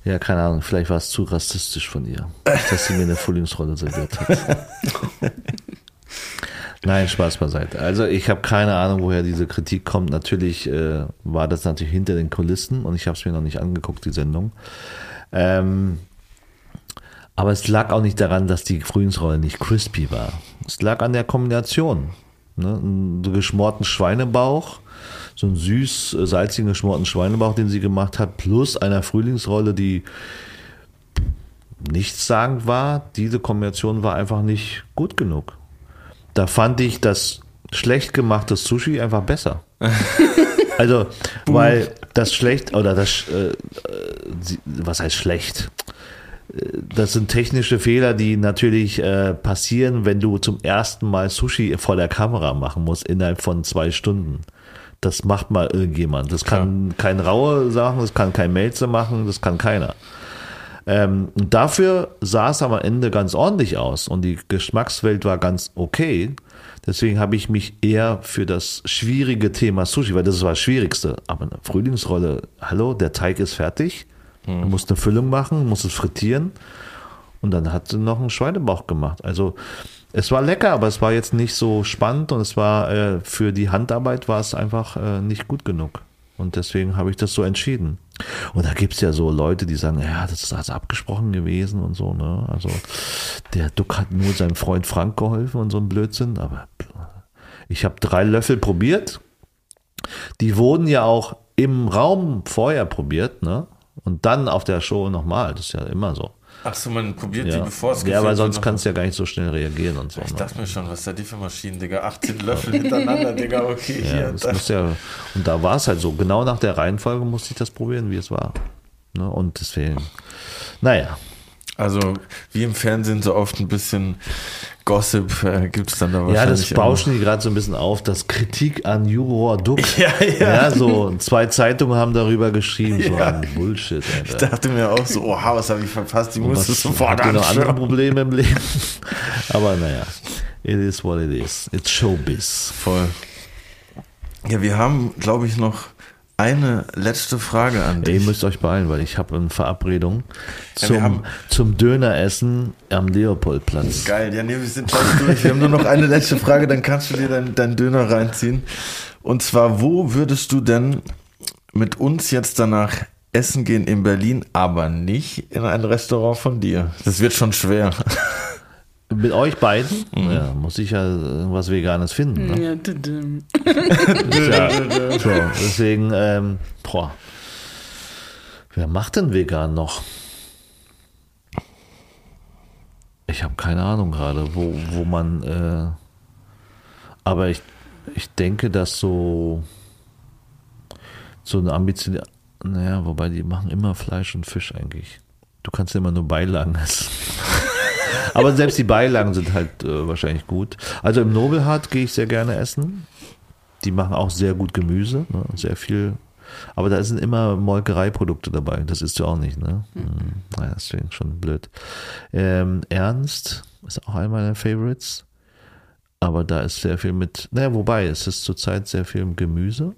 Ja, keine Ahnung, vielleicht war es zu rassistisch von ihr, dass sie mir eine Frühlingsrolle serviert hat. Nein, Spaß beiseite. Also ich habe keine Ahnung, woher diese Kritik kommt. Natürlich äh, war das natürlich hinter den Kulissen und ich habe es mir noch nicht angeguckt, die Sendung. Ähm, aber es lag auch nicht daran, dass die Frühlingsrolle nicht crispy war. Es lag an der Kombination. Ne? Ein geschmorten Schweinebauch, so einen süß, äh, salzigen geschmorten Schweinebauch, den sie gemacht hat, plus einer Frühlingsrolle, die nichtssagend war. Diese Kombination war einfach nicht gut genug. Da fand ich das schlecht gemachte Sushi einfach besser. Also, weil das schlecht oder das, äh, äh, was heißt schlecht? Das sind technische Fehler, die natürlich äh, passieren, wenn du zum ersten Mal Sushi vor der Kamera machen musst innerhalb von zwei Stunden. Das macht mal irgendjemand. Das kann kein Raue sagen, das kann kein Melze machen, das kann keiner. Ähm, dafür sah es am Ende ganz ordentlich aus und die Geschmackswelt war ganz okay. Deswegen habe ich mich eher für das schwierige Thema Sushi, weil das war das Schwierigste. Aber eine Frühlingsrolle, hallo, der Teig ist fertig. Du musst eine Füllung machen, musst es frittieren. Und dann hat sie noch einen Schweinebauch gemacht. Also es war lecker, aber es war jetzt nicht so spannend und es war äh, für die Handarbeit war es einfach äh, nicht gut genug. Und deswegen habe ich das so entschieden. Und da gibt's ja so Leute, die sagen, ja, das ist also abgesprochen gewesen und so, ne? Also der Duck hat nur seinem Freund Frank geholfen und so ein Blödsinn, aber ich habe drei Löffel probiert. Die wurden ja auch im Raum vorher probiert, ne? Und dann auf der Show nochmal. Das ist ja immer so. Ach so, man probiert die, Ja, bevor es ja gefüllt weil sonst kannst du ja gar nicht so schnell reagieren und so. Ich Ne? dachte mir schon, was ist da die für Maschinen, Digga? 18 Löffel hintereinander, Digga, okay, Ja, hier. das Da. muss ja, und da war es halt so. Genau nach der Reihenfolge musste ich das probieren, wie es war. Ne? Und deswegen, naja, Also, wie im Fernsehen so oft ein bisschen Gossip äh, gibt es dann da ja, wahrscheinlich. das bauschen die gerade so ein bisschen auf, dass Kritik an Juror Duck. Ja, ja. Ja, so zwei Zeitungen haben darüber geschrieben, so Ja. ein Bullshit. Ich Alter. dachte mir auch so, oha, was habe ich verpasst? Die musst du Was, sofort ihr noch andere anschauen. Probleme im Leben? Aber naja, it is what it is. It's Showbiz. Voll. Ja, wir haben, glaube ich, noch eine letzte Frage an Ey, ihr dich. müsst euch beeilen, weil ich habe eine Verabredung Ja, zum, haben- zum Döneressen am Leopoldplatz. Geil, ja, nee, wir sind fast durch. Wir haben nur noch eine letzte Frage, dann kannst du dir deinen dein Döner reinziehen. Und zwar, wo würdest du denn mit uns jetzt danach essen gehen in Berlin, aber nicht in ein Restaurant von dir? Das wird schon schwer. Mit euch beiden? Mhm. Ja, muss ich ja irgendwas Veganes finden. Ne? Ja, düdüm. Ja, so, deswegen, ähm, boah. Wer macht denn vegan noch? Ich habe keine Ahnung gerade, wo, wo man, äh, aber ich, ich denke, dass so, so eine Ambition, naja, wobei die machen immer Fleisch und Fisch eigentlich. Du kannst immer nur Beilagen essen. Aber selbst die Beilagen sind halt äh, wahrscheinlich gut. Also im Nobelhart gehe ich sehr gerne essen. Die machen auch sehr gut Gemüse, ne? sehr viel. Aber da sind immer Molkereiprodukte dabei. Das isst du auch nicht, ne? Mhm. Naja, deswegen schon blöd. Ähm, Ernst ist auch einer meiner Favorites. Aber da ist sehr viel mit, naja, wobei, es ist zurzeit sehr viel Gemüse.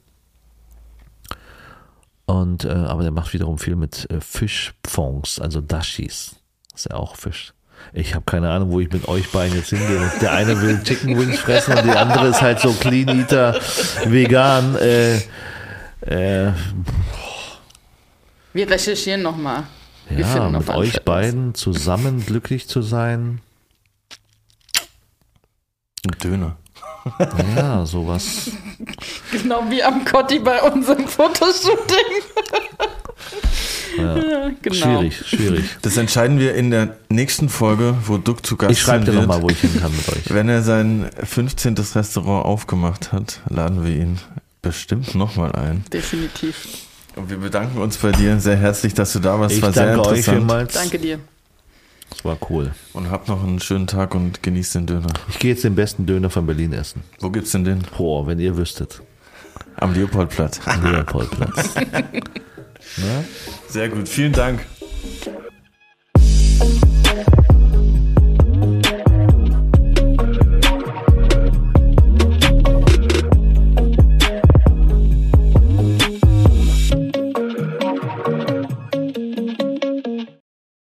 Und, äh, aber der macht wiederum viel mit äh, Fischfonds, also Dashis. ist ja auch Fisch. Ich habe keine Ahnung, wo ich mit euch beiden jetzt hingehe. Der eine will Chicken Wings fressen und die andere ist halt so Clean Eater, vegan. Äh, äh, Wir recherchieren nochmal. Ja, noch mit euch beiden zusammen glücklich zu sein. Ein Döner. Ja, sowas. Genau wie am Cotti bei unserem Fotoshooting. Ja. genau. Schwierig, schwierig. Das entscheiden wir in der nächsten Folge, wo Duck zu Gast Ich schreibe dir nochmal, wo ich hin kann mit euch. Wenn er sein 15. Restaurant aufgemacht hat, laden wir ihn bestimmt nochmal ein. Definitiv. Und wir bedanken uns bei dir sehr herzlich, dass du da warst. Ich war sehr danke euch interessant. vielmals. Danke dir. Das war cool. Und habt noch einen schönen Tag und genießt den Döner. Ich gehe jetzt den besten Döner von Berlin essen. Wo gibt's denn den? Boah, wenn ihr wüsstet. Am Leopoldplatz. Leopoldplatz. Ne? Sehr gut, vielen Dank.